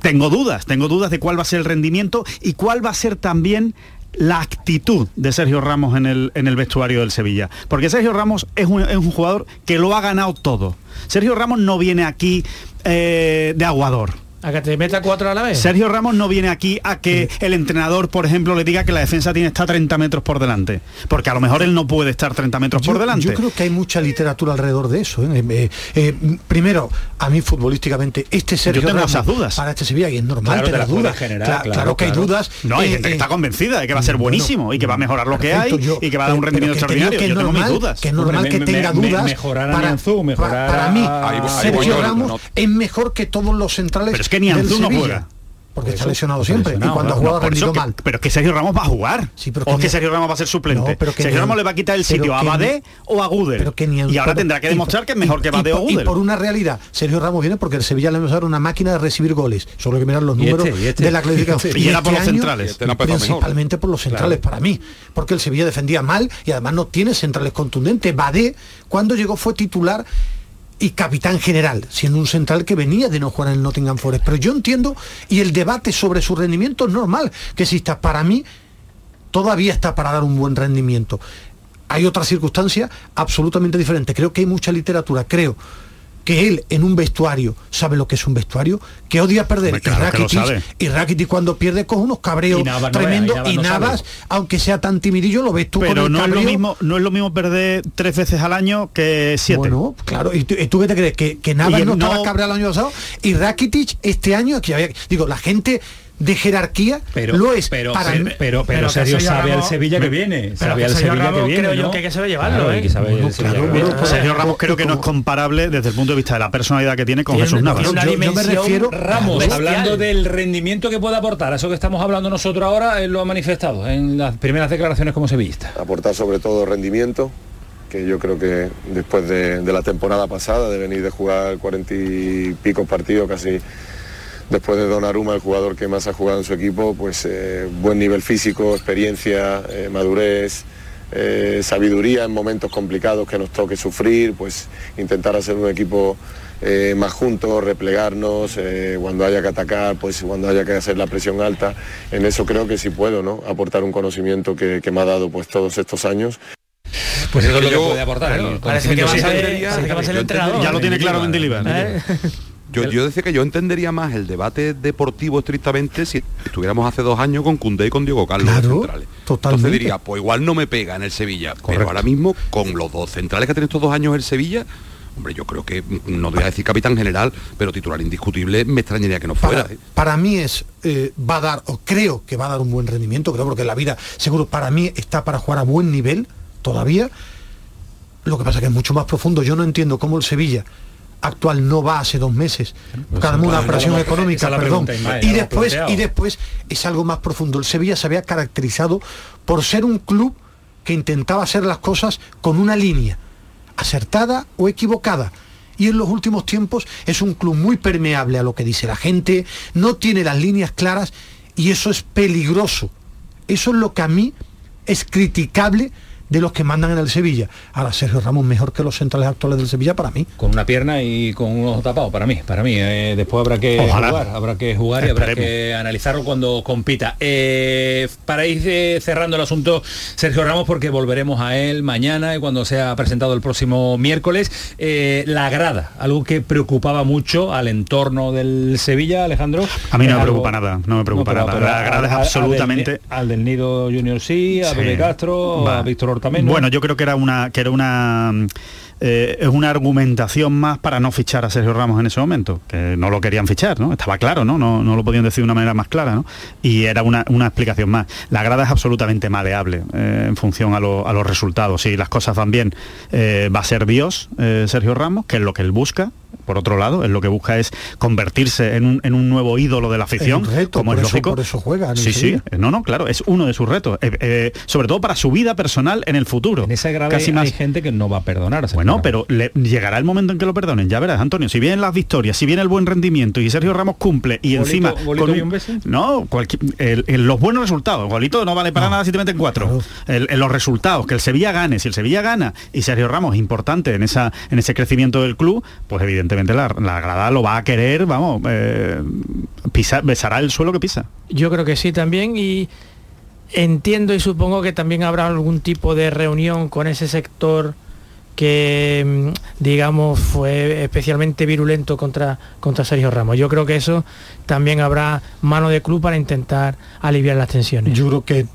Tengo dudas, tengo dudas de cuál va a ser el rendimiento y cuál va a ser también la actitud de Sergio Ramos en el, en el vestuario del Sevilla. Porque Sergio Ramos es un, es un jugador que lo ha ganado todo. Sergio Ramos no viene aquí eh, de aguador. A que te meta cuatro a la vez. Sergio Ramos no viene aquí a que el entrenador, por ejemplo, le diga que la defensa tiene está 30 metros por delante. Porque a lo mejor él no puede estar 30 metros yo, por delante. Yo creo que hay mucha literatura alrededor de eso. ¿eh? Eh, eh, primero, a mí futbolísticamente, este Sergio Yo tengo Ramos esas dudas. para este Sevilla, y es normal Claro, las dudas. generar, Cla- claro, claro, que hay dudas. No, hay Eh, gente que está convencida de que va a ser bueno, buenísimo y que va a mejorar lo que hay yo- y que va a dar un rendimiento que extraordinario. que es Yo tengo mis dudas. Que es normal Hombre, que me- tenga me- me- dudas. mejorar a para, mejorar para, para mí, Sergio Ramos es mejor que todos los centrales. Es que ni no juega. Porque está lesionado siempre. lesionado, y cuando ha no, jugado no, rendido que- mal. Pero es que Sergio Ramos va a jugar. pero o que Sergio Ramos va a ser suplente. No, pero que Sergio Ramos le va a quitar el sitio a ni- o a Gudel. Pero que ni y ahora pero- tendrá que y- demostrar que es mejor que y Badé o por- Y Gudel. por una realidad, Sergio Ramos viene porque el Sevilla le va a dar una máquina de recibir goles. Solo hay que mirar los números este, este. de la clasificación. Y era por los año, centrales. Este no empezó mejor. principalmente por los centrales para mí. Porque el Sevilla defendía mal y además no tiene centrales contundentes. Badé, cuando llegó, fue titular y capitán general, siendo un central que venía de no jugar en el Nottingham Forest. Pero yo entiendo, y el debate sobre su rendimiento es normal que exista. Para mí, todavía está para dar un buen rendimiento. Hay otra circunstancia absolutamente diferente. Creo que hay mucha literatura. Creo que él en un vestuario sabe lo que es un vestuario, que odia perder. Claro y, Rakitic, y Rakitic cuando pierde coge unos cabreos no tremendos y Navas no Navas, aunque sea tan timidillo, lo ves tú con Pero el no es, lo mismo, no es lo mismo perder tres veces al año que siete. Bueno, claro, ¿y tú, y tú qué te crees? ¿Que, que Navas no- estaba cabreado el año pasado? Y Rakitic este año, que había, digo, la gente de jerarquía Pero, lo es pero, para pero, pero, Pero que Sergio sabe al Ramos- Sevilla que viene. pero Sabe que al Sevilla que Ramos viene. creo yo que hay que saber llevarlo, Claro, ¿eh? hay que saber el Sevilla que viene. Sergio Ramos creo que no es comparable desde el punto de vista de la personalidad que tiene con Tiene Jesús una- Navas. Yo- yo me dimensión refiero- Ramos, bestial. hablando del rendimiento que puede aportar, a eso que estamos hablando nosotros ahora, él lo ha manifestado en las primeras declaraciones como sevillista. aportar sobre todo rendimiento, que yo creo que después de, de la temporada pasada, de venir de jugar cuarenta y pico partidos casi después de Donnarumma, el jugador que más ha jugado en su equipo, pues eh, buen nivel físico, experiencia, eh, madurez, eh, sabiduría en momentos complicados que nos toque sufrir, pues intentar hacer un equipo eh, más juntos, replegarnos, eh, cuando haya que atacar, pues cuando haya que hacer la presión alta, en eso creo que sí puedo, ¿no? Aportar un conocimiento que, que me ha dado pues todos estos años. Pues eso es lo que Yo- puede aportar. Claro, el parece que va a ser, el entrenador. Ya lo tiene claro Mendilibar. ¿Eh? Yo, yo decía que yo entendería más el debate deportivo estrictamente si estuviéramos hace dos años con Cundé y con Diego Carlos Claro, centrales. totalmente. Entonces diría, pues igual no me pega en el Sevilla. Pero ahora mismo, con los dos centrales que ha tenido estos dos años el Sevilla, hombre, yo creo que, mm, no voy a decir capitán general, pero titular indiscutible, me extrañaría que no fuera. para, ¿eh? para mí es eh, va a dar o creo que va a dar un buen rendimiento creo porque la vida seguro para mí está para jugar a buen nivel todavía lo que pasa que es mucho más profundo yo no entiendo cómo el Sevilla actual no va hace dos meses. Cada una operación económica perdón. Pregunta, y después y después es algo más profundo. El Sevilla se había caracterizado por ser un club que intentaba hacer las cosas con una línea acertada o equivocada. Y en los últimos tiempos es un club muy permeable a lo que dice la gente, no tiene las líneas claras y eso es peligroso. Eso es lo que a mí es criticable de los que mandan en el Sevilla. Ahora Sergio Ramos mejor que los centrales actuales del Sevilla para mí. Con una pierna y con un ojo tapado, para mí, para mí. Eh, después habrá que Ojalá. jugar, habrá que jugar y habrá que analizarlo cuando compita. Eh, para ir eh, cerrando el asunto, Sergio Ramos, porque volveremos a él mañana y cuando sea presentado el próximo miércoles, eh, la grada, algo que preocupaba mucho al entorno del Sevilla, Alejandro. A mí no me algo- preocupa nada, no me preocupa pero- nada. pero La grada es absolutamente... Al del, Nido Junior sí, a Sí. Pepe Castro, Va. a Víctor Hortameno. Bueno, yo creo que era una que era una mm, eh, es una argumentación más para no fichar a Sergio Ramos en ese momento, que no lo querían fichar, ¿no? Estaba claro, ¿no? No, no lo podían decir de una manera más clara, ¿no? Y era una, una explicación más. La grada es absolutamente maleable eh, en función a, lo- a los resultados. Si las cosas van bien, eh, va a ser Dios, eh, Sergio Ramos, que es lo que él busca. Por otro lado, él lo que busca es convertirse en un, en un nuevo ídolo de la afición, Es un reto, como es eso- lógico. por eso juega Sí, sí, no, no, claro, es uno de sus retos, eh, eh, sobre todo para su vida personal en el futuro. en esa grada Casi hay más. gente que no va a perdonar. a Sergio Bueno, Ramos. pero le- llegará el momento en que lo perdonen, ya verás, Antonio. Si vienen las victorias, si viene el buen rendimiento y Sergio Ramos cumple y encima con y un beso. no, cualquier- el- el- los buenos resultados. Golito no vale para nada si te meten cuatro. El- el- los resultados, que el Sevilla gane, si el Sevilla gana y Sergio Ramos es importante en esa en ese crecimiento del club, pues evidentemente la, la grada lo va a querer, vamos, eh, pisar, besará el suelo que pisa. Yo creo que sí también y entiendo y supongo que también habrá algún tipo de reunión con ese sector que mm, digamos fue especialmente virulento contra, contra Sergio Ramos. Yo creo que eso también habrá mano de club para intentar aliviar las tensiones. Yo creo que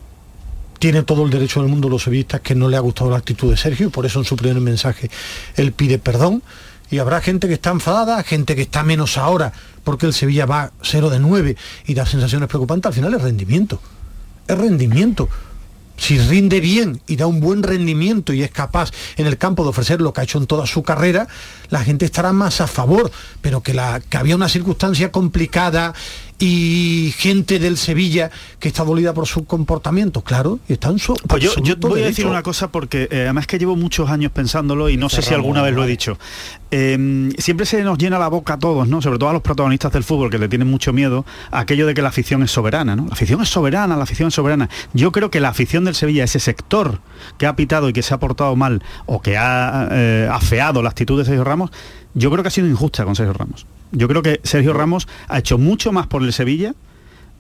tiene todo el derecho del mundo los sevillistas que no le ha gustado la actitud de Sergio y por eso en su primer mensaje él pide perdón y habrá gente que está enfadada, gente que está menos ahora porque el Sevilla va 0 de 9 y da sensaciones preocupantes, al final es rendimiento. Es rendimiento si rinde bien y da un buen rendimiento y es capaz en el campo de ofrecer lo que ha hecho en toda su carrera, la gente estará más a favor, pero que, la, que había una circunstancia complicada y gente del Sevilla que está dolida por su comportamiento, claro, y están su Pues yo, yo voy a decir una cosa porque eh, además que llevo muchos años pensándolo y no sé si alguna vez lo he dicho. Eh, siempre se nos llena la boca a todos, ¿no? Sobre todo a los protagonistas del fútbol que le tienen mucho miedo a aquello de que la afición es soberana, ¿no? La afición es soberana, la afición es soberana. Yo creo que la afición del Sevilla, ese sector que ha pitado y que se ha portado mal o que ha eh, afeado la actitud de Sergio Ramos, yo creo que ha sido injusta con Sergio Ramos. Yo creo que Sergio Ramos ha hecho mucho más por el Sevilla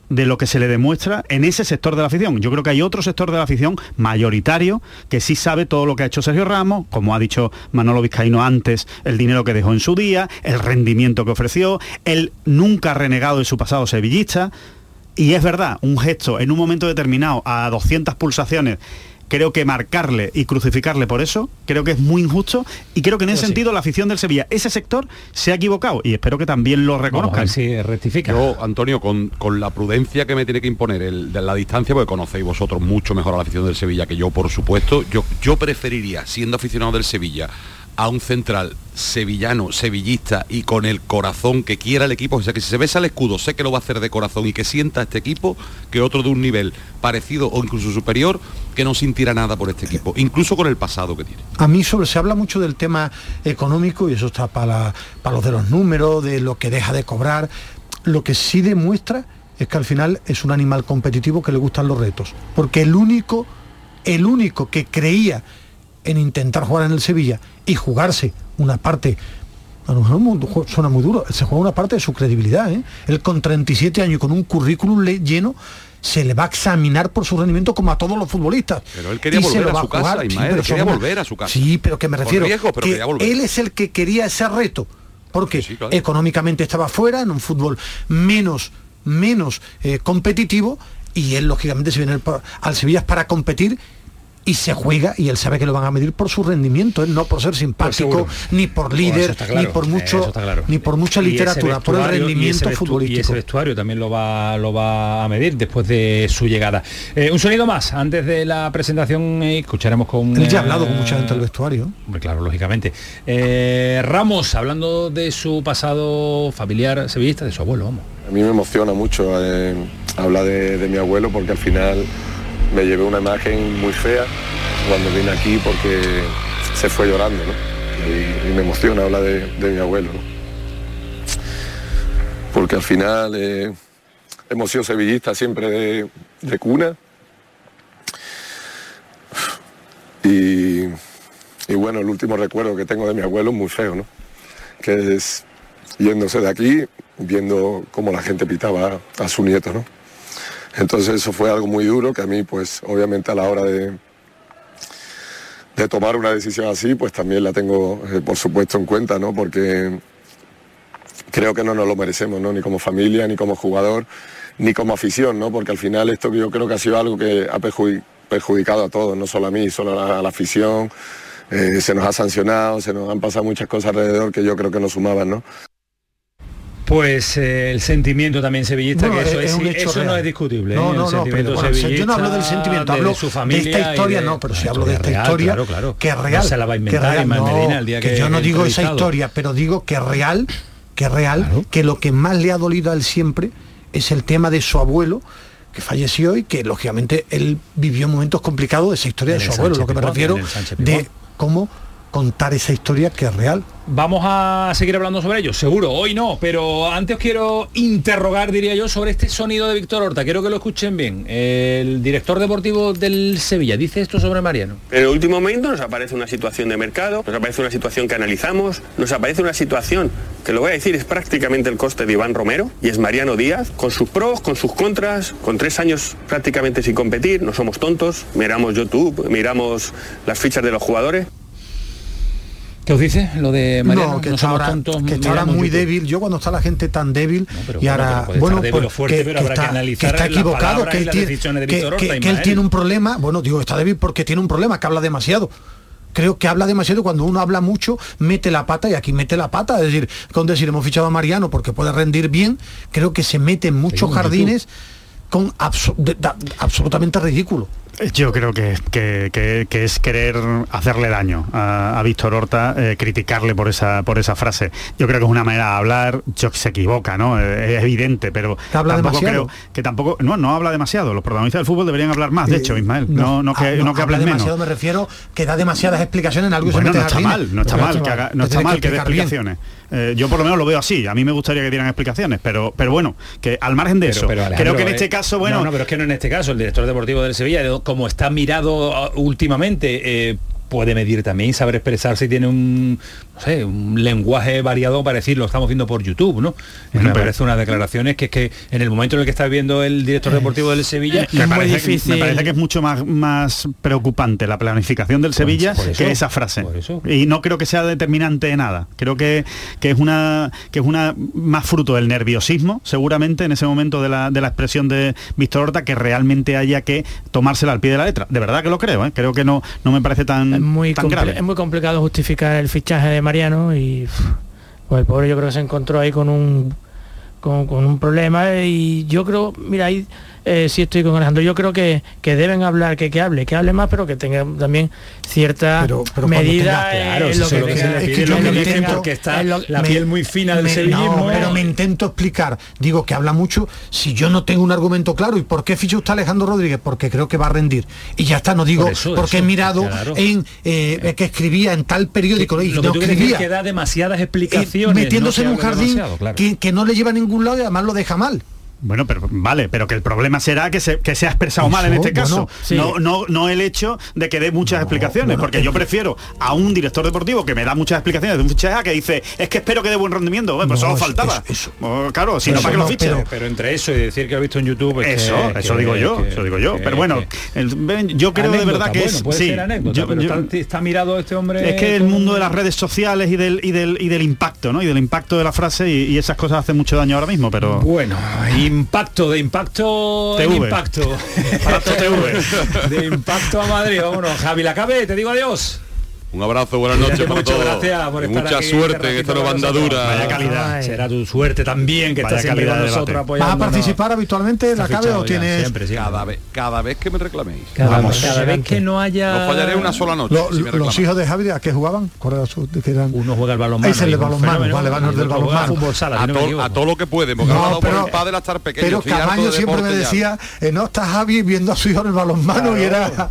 de lo que se le demuestra en ese sector de la afición. Yo creo que hay otro sector de la afición mayoritario que sí sabe todo lo que ha hecho Sergio Ramos, como ha dicho Manolo Vizcaíno antes, el dinero que dejó en su día, el rendimiento que ofreció, él nunca renegado de su pasado sevillista. Y es verdad, un gesto en un momento determinado a 200 pulsaciones creo que marcarle y crucificarle por eso, creo que es muy injusto y creo que en ese Pues sí. sentido la afición del Sevilla, ese sector se ha equivocado y espero que también lo reconozcan. si rectifica. Yo, Antonio, con, con la prudencia que me tiene que imponer el, de la distancia, porque conocéis vosotros mucho mejor a la afición del Sevilla que yo, por supuesto, yo, yo preferiría, siendo aficionado del Sevilla, a un central sevillano, sevillista y con el corazón que quiera el equipo, o sea que si se besa el escudo, sé que lo va a hacer de corazón y que sienta este equipo, que otro de un nivel parecido o incluso superior, que no sintiera nada por este equipo, incluso con el pasado que tiene. A mí sobre, se habla mucho del tema económico y eso está para, para los de los números, de lo que deja de cobrar. Lo que sí demuestra es que al final es un animal competitivo que le gustan los retos. Porque el único, el único que creía en intentar jugar en el Sevilla y jugarse una parte a lo mejor suena muy duro, se juega una parte de su credibilidad. ¿eh? Él con 37 años y con un currículum le- lleno se le va a examinar por su rendimiento como a todos los futbolistas. Pero él quería Y volver a su casa. Ismael, quería son- volver a su casa. Sí, pero que me refiero riesgo, pero que él es el que quería ese reto, porque económicamente estaba fuera, en un fútbol menos, menos eh, competitivo, y él lógicamente se viene al Sevilla para competir y se juega y él sabe que lo van a medir por su rendimiento, él no por ser simpático, seguro. ni por Pues líder, claro, ni por mucho, claro. ni por mucha Y literatura, por el y rendimiento Y futbolístico. ese vestuario también lo va, lo va a medir después de su llegada. Eh, un sonido más, antes de la presentación eh, escucharemos con... Él ya ha eh, hablado con mucha gente del vestuario. Hombre, claro, lógicamente. Eh, Ramos, hablando de su pasado familiar sevillista, de su abuelo, vamos. A mí me emociona mucho eh, hablar de, de mi abuelo porque al final me llevé una imagen muy fea cuando vine aquí porque se fue llorando, ¿no? Y, me emociona hablar de, mi abuelo, ¿no? Porque al final eh, hemos sido sevillistas siempre de, cuna. Y, y bueno, el último recuerdo que tengo de mi abuelo es muy feo, ¿no? Que es yéndose de aquí, viendo cómo la gente pitaba a su nieto, ¿no? Entonces eso fue algo muy duro que a mí, pues obviamente a la hora de, de tomar una decisión así, pues también la tengo, eh, por supuesto, en cuenta, ¿no? Porque creo que no nos lo merecemos, ¿no? Ni como familia, ni como jugador, ni como afición, ¿no? Porque al final esto yo creo que ha sido algo que ha perjudi- perjudicado a todos, no solo a mí, solo a la, a la afición. Eh, se nos ha sancionado, se nos han pasado muchas cosas alrededor que yo creo que nos sumaban, ¿no? Pues eh, el sentimiento también sevillista, Bueno, que eso, es- es, es un hecho eso no es discutible. No, ¿eh? no, no, pero bueno, yo no hablo del sentimiento, hablo de su de familia esta historia, de- no, pero si hablo de esta es historia, claro, claro. que es No real. se la va a inventar real, Medina el día que yo no digo esa historia, pero digo que es real, que es real, que lo que más le ha dolido a él siempre es el tema de su abuelo, que falleció y que lógicamente él vivió momentos complicados de esa historia de su abuelo, Sánchez lo que me refiero de cómo contar esa historia que es real. Vamos a seguir hablando sobre ello, seguro, hoy no, pero antes os quiero interrogar, diría yo, sobre este sonido de Víctor Horta. Quiero que lo escuchen bien. El director deportivo del Sevilla dice esto sobre Mariano. En el último momento nos aparece una situación de mercado, nos aparece una situación que analizamos, nos aparece una situación que lo voy a decir es prácticamente el coste de Iván Romero y es Mariano Díaz, con sus pros, con sus contras, con tres años prácticamente sin competir, no somos tontos, miramos YouTube, miramos las fichas de los jugadores. ¿Qué os dice lo de Mariano? No, que No está ahora, tontos, que está ahora miramos muy YouTube. débil. Yo cuando está la gente tan débil y bueno, ahora pero puede estar débil o pues, fuerte, pero habrá que está equivocado, que él, tiene, que- él tiene un problema. Bueno, digo está débil porque tiene un problema, que habla demasiado. Creo que habla demasiado cuando uno habla mucho, mete la pata y aquí mete la pata. Es decir, con decir hemos fichado a Mariano porque puede rendir bien, creo que se mete en muchos jardines con abso- de- da- absolutamente ridículo. Yo creo que, que- que- que es querer hacerle daño a, a Víctor Horta, eh, criticarle por esa, por esa frase. Yo creo que es una manera de hablar, yo que se equivoca, ¿no? Eh, es evidente, pero Que habla tampoco demasiado. creo que tampoco, no, no habla demasiado. Los protagonistas del fútbol deberían hablar más, de Eh, hecho, Ismael. No, no, que, ah, no que habla hablen menos. demasiado me refiero que da demasiadas explicaciones en algo se no está mal, no está mal, que, haga- no está mal que dé explicaciones. Eh, yo por lo menos lo veo así. A mí me gustaría que dieran explicaciones, pero, pero bueno, que al margen de Pero- eso, pero, creo que en este caso, bueno, No, no, pero es que no en este caso. El director deportivo del Sevilla, de- como está mirado ah, últimamente, eh, puede medir también y saber expresarse y tiene un, no sé, un lenguaje variado para decir lo estamos viendo por YouTube, ¿no? Bueno, me pero- parece unas declaraciones que es que en el momento en el que está viendo el director deportivo del Sevilla, me parece, me parece que es mucho más, más preocupante la planificación del Sevilla por eso, que esa frase. Y no creo que sea determinante de nada. Creo que, que es una que es una más fruto del nerviosismo, seguramente, en ese momento de la, de la expresión de Víctor Horta, que realmente haya que tomársela al pie de la letra. De verdad que lo creo, ¿eh? creo que no, no me parece tan, muy grave. es muy complicado justificar el fichaje de Mariano y pues el pobre yo creo que se encontró ahí con un con, con un problema y yo creo mira ahí eh, sí estoy con Alejandro yo creo que, que deben hablar que, que hable que hable más pero que tenga también cierta cuando medida en claro, lo que se tenga- le es pide, que lo yo que me dicen intento- porque está lo- la me- piel muy fina del me- sevillismo. no, pero me intento explicar. Digo que habla mucho. Si yo no tengo un argumento claro, ¿y por qué ficha usted Alejandro Rodríguez? Porque creo que va a rendir. Y ya está, no digo Por eso, porque eso, he mirado claro. en eh, que escribía en tal periódico y lo no escribía. es que da demasiadas eh, explicaciones. metiéndose no en un jardín claro. que, que no le lleva a ningún lado y además lo deja mal. Bueno, pero vale, pero que el problema será que se, que se ha expresado mal en Eso, este caso. bueno, sí. no, no, no el hecho de que dé muchas explicaciones, porque yo prefiero a un director deportivo que me da muchas explicaciones de un fichaje que dice, es que espero que dé buen rendimiento. Bueno, pues No, solo eso- faltaba. Oh, claro, si no, Pero ¿para qué lo fiche? pero, pero entre eso y decir que lo he visto en YouTube es que- Eso, que- eso digo yo, que- eso digo yo. que- pero bueno, que- el- yo creo de verdad que bueno, es puede sí, ser anécdota, yo- pero yo- está, está mirado este hombre es que el mundo de las redes sociales y del y del y del impacto, ¿no? Y del impacto de la frase y, y esas cosas hacen mucho daño ahora mismo, pero Bueno, impacto, de impacto TV. impacto. de impacto a Madrid, vámonos. Javi Lacabe, te digo adiós. Un abrazo, buenas noches para Muchas todos. gracias por Y estar mucha aquí suerte en esta nueva andadura. Vaya calidad. Será tu suerte también que Vaya estás siempre calidad con de nosotros. ¿Vas a participar habitualmente en la cabe o tienes siempre, siempre. Cada vez, cada vez que me reclaméis. Cada, Vamos. cada vez que no haya No fallaré una sola noche. Lo- si me los hijos de Javi a qué jugaban? ¿Cuál era su- de qué eran? uno juega al balonmano. Ese es el balonmano, vale, van del balonmano. fútbol sala, a, todo, lo que puede, porque No, por pero- el padre hasta pequeño. Pero Camaño siempre me decía, eh, no está Javi viendo a su hijo en el balonmano y era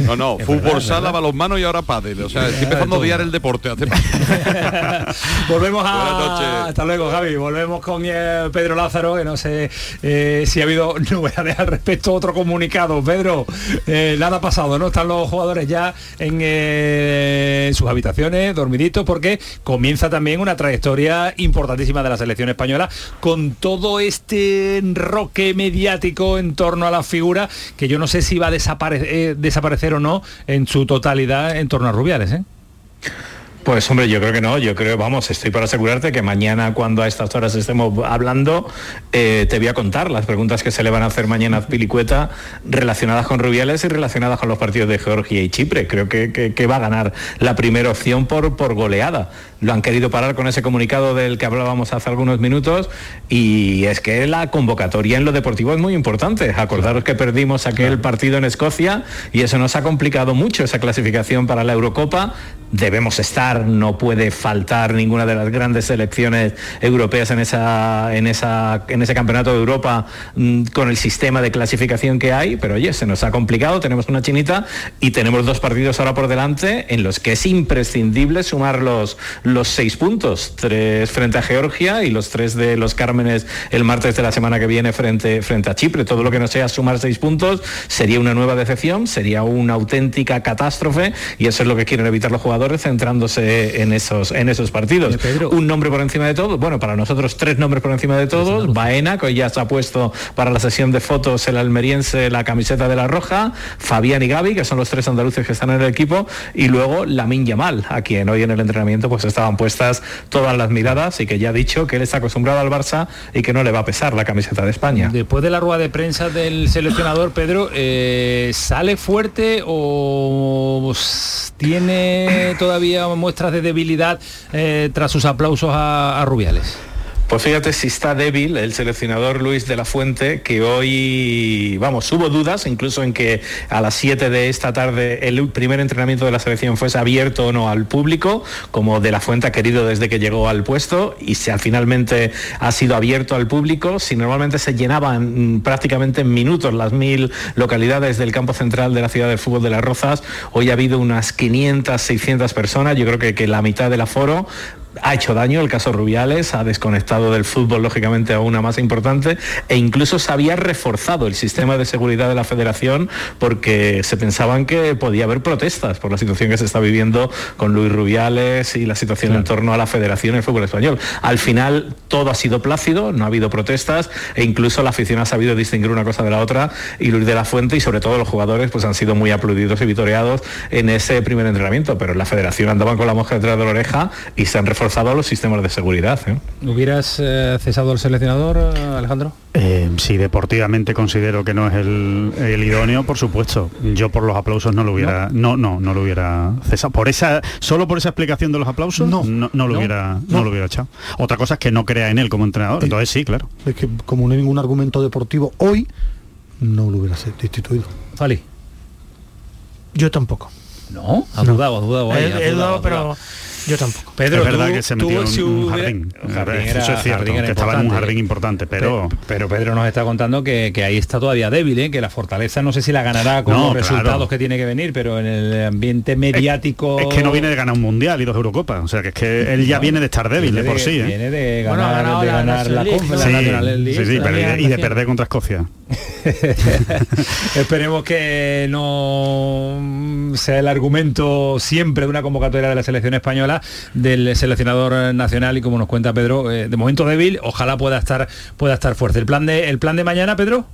No, no, Es fútbol verdad, sala, balonmano y ahora pádel. O sea, estoy empezando a odiar el deporte. hace Volvemos a... Buenas noches. Hasta luego, Javi. Volvemos con eh, Pedro Lázaro, que no sé eh, si ha habido novedades al respecto. Otro comunicado. Pedro, eh, nada ha pasado, ¿no? Están los jugadores ya en sus habitaciones, dormiditos, porque comienza también una trayectoria importantísima de la selección española con todo este enroque mediático en torno a la figura que yo no sé si va a desapare- eh, o no en su totalidad en torno a Rubiales, ¿eh? Pues hombre, yo creo que no, yo creo, vamos, estoy para asegurarte que mañana cuando a estas horas estemos hablando, eh, te voy a contar las preguntas que se le van a hacer mañana a Pilicueta relacionadas con Rubiales y relacionadas con los partidos de Georgia y Chipre. Creo que, que- que va a ganar la primera opción por, por goleada. Lo han querido parar con ese comunicado del que hablábamos hace algunos minutos y es que la convocatoria en lo deportivo es muy importante. Acordaros que perdimos aquel partido en Escocia y eso nos ha complicado mucho esa clasificación para la Eurocopa. Debemos estar No puede faltar ninguna de las grandes selecciones europeas en esa en esa en ese campeonato de Europa mm, con el sistema de clasificación que hay, pero oye, se nos ha complicado, tenemos una chinita y tenemos dos partidos ahora por delante en los que es imprescindible sumar los, los seis puntos, tres frente a Georgia y los tres de los Cármenes el martes de la semana que viene frente, frente a Chipre. Todo lo que no sea sumar seis puntos sería una nueva decepción, sería una auténtica catástrofe y eso es lo que quieren evitar los jugadores centrándose en esos, en esos partidos. Un nombre por encima de todos, bueno, para nosotros tres nombres por encima de todos, Baena, que hoy ya se ha puesto para la sesión de fotos el almeriense la camiseta de la roja, Fabián y Gaby, que son los tres andaluces que están en el equipo, y luego Lamin Yamal, a quien hoy en el entrenamiento pues estaban puestas todas las miradas y que ya ha dicho que él está acostumbrado al Barça y que no le va a pesar la camiseta de España. Después de la rueda de prensa del seleccionador, Pedro, eh, ¿sale fuerte o tiene todavía muestras de debilidad eh, tras sus aplausos a, a Rubiales? Pues fíjate si está débil el seleccionador Luis de la Fuente, que hoy, vamos, hubo dudas incluso en que a las 7 de esta tarde el primer entrenamiento de la selección fuese abierto o no al público, como de la Fuente ha querido desde que llegó al puesto, y si finalmente ha sido abierto al público, si normalmente se llenaban mm, prácticamente en minutos las mil localidades del campo central de la ciudad del fútbol de Las Rozas, hoy ha habido unas 500, 600 personas, yo creo que, que la mitad del aforo, ha hecho daño el caso Rubiales, ha desconectado del fútbol lógicamente a una más importante e incluso se había reforzado el sistema de seguridad de la federación porque se pensaban que podía haber protestas por la situación que se está viviendo con Luis Rubiales y la situación en torno a la federación y el fútbol español. Al final todo ha sido plácido, no ha habido protestas e incluso la afición ha sabido distinguir una cosa de la otra y Luis de la Fuente y sobre todo los jugadores pues han sido muy aplaudidos y vitoreados en ese primer entrenamiento, pero la federación andaban con la mosca detrás de la oreja y se han reforzado reforzado los sistemas de seguridad. ¿eh? ¿Hubieras eh, cesado al seleccionador, eh, Alejandro? Eh, si deportivamente considero que no es el, el idóneo, por supuesto. Yo por los aplausos no lo hubiera, no, no, no, lo hubiera cesado. Por esa, solo por esa explicación de los aplausos, no, no, no lo hubiera, no. lo hubiera echado. Otra cosa es que no crea en él como entrenador. Entonces sí, claro. Es que como no hay ningún argumento deportivo hoy, no lo hubiera destituido. Fali. Yo tampoco. No, ha dudado, ha dudado. ahí, He- ha he dudado, dudado, ha pero dudado. Yo tampoco. Pedro, es verdad tú- que se metió en un jardín. Eso es cierto, jardín que estaba en un jardín importante, pero... Pe- pero Pedro nos está contando que, que ahí está todavía débil, ¿eh? que la fortaleza no sé si la ganará con No, los claro. resultados que tiene que venir, pero en el ambiente mediático... Es que no viene de ganar un mundial y dos Eurocopas, o sea que es que él ya viene de estar débil de por sí. ¿eh? Sí, League. sí, sí, pero y de- y de perder contra Escocia. Esperemos que no sea el argumento siempre de una convocatoria de la selección española del seleccionador nacional y como nos cuenta Pedro, eh, de momento débil, ojalá pueda estar pueda estar fuerte. El plan de el plan de mañana, Pedro?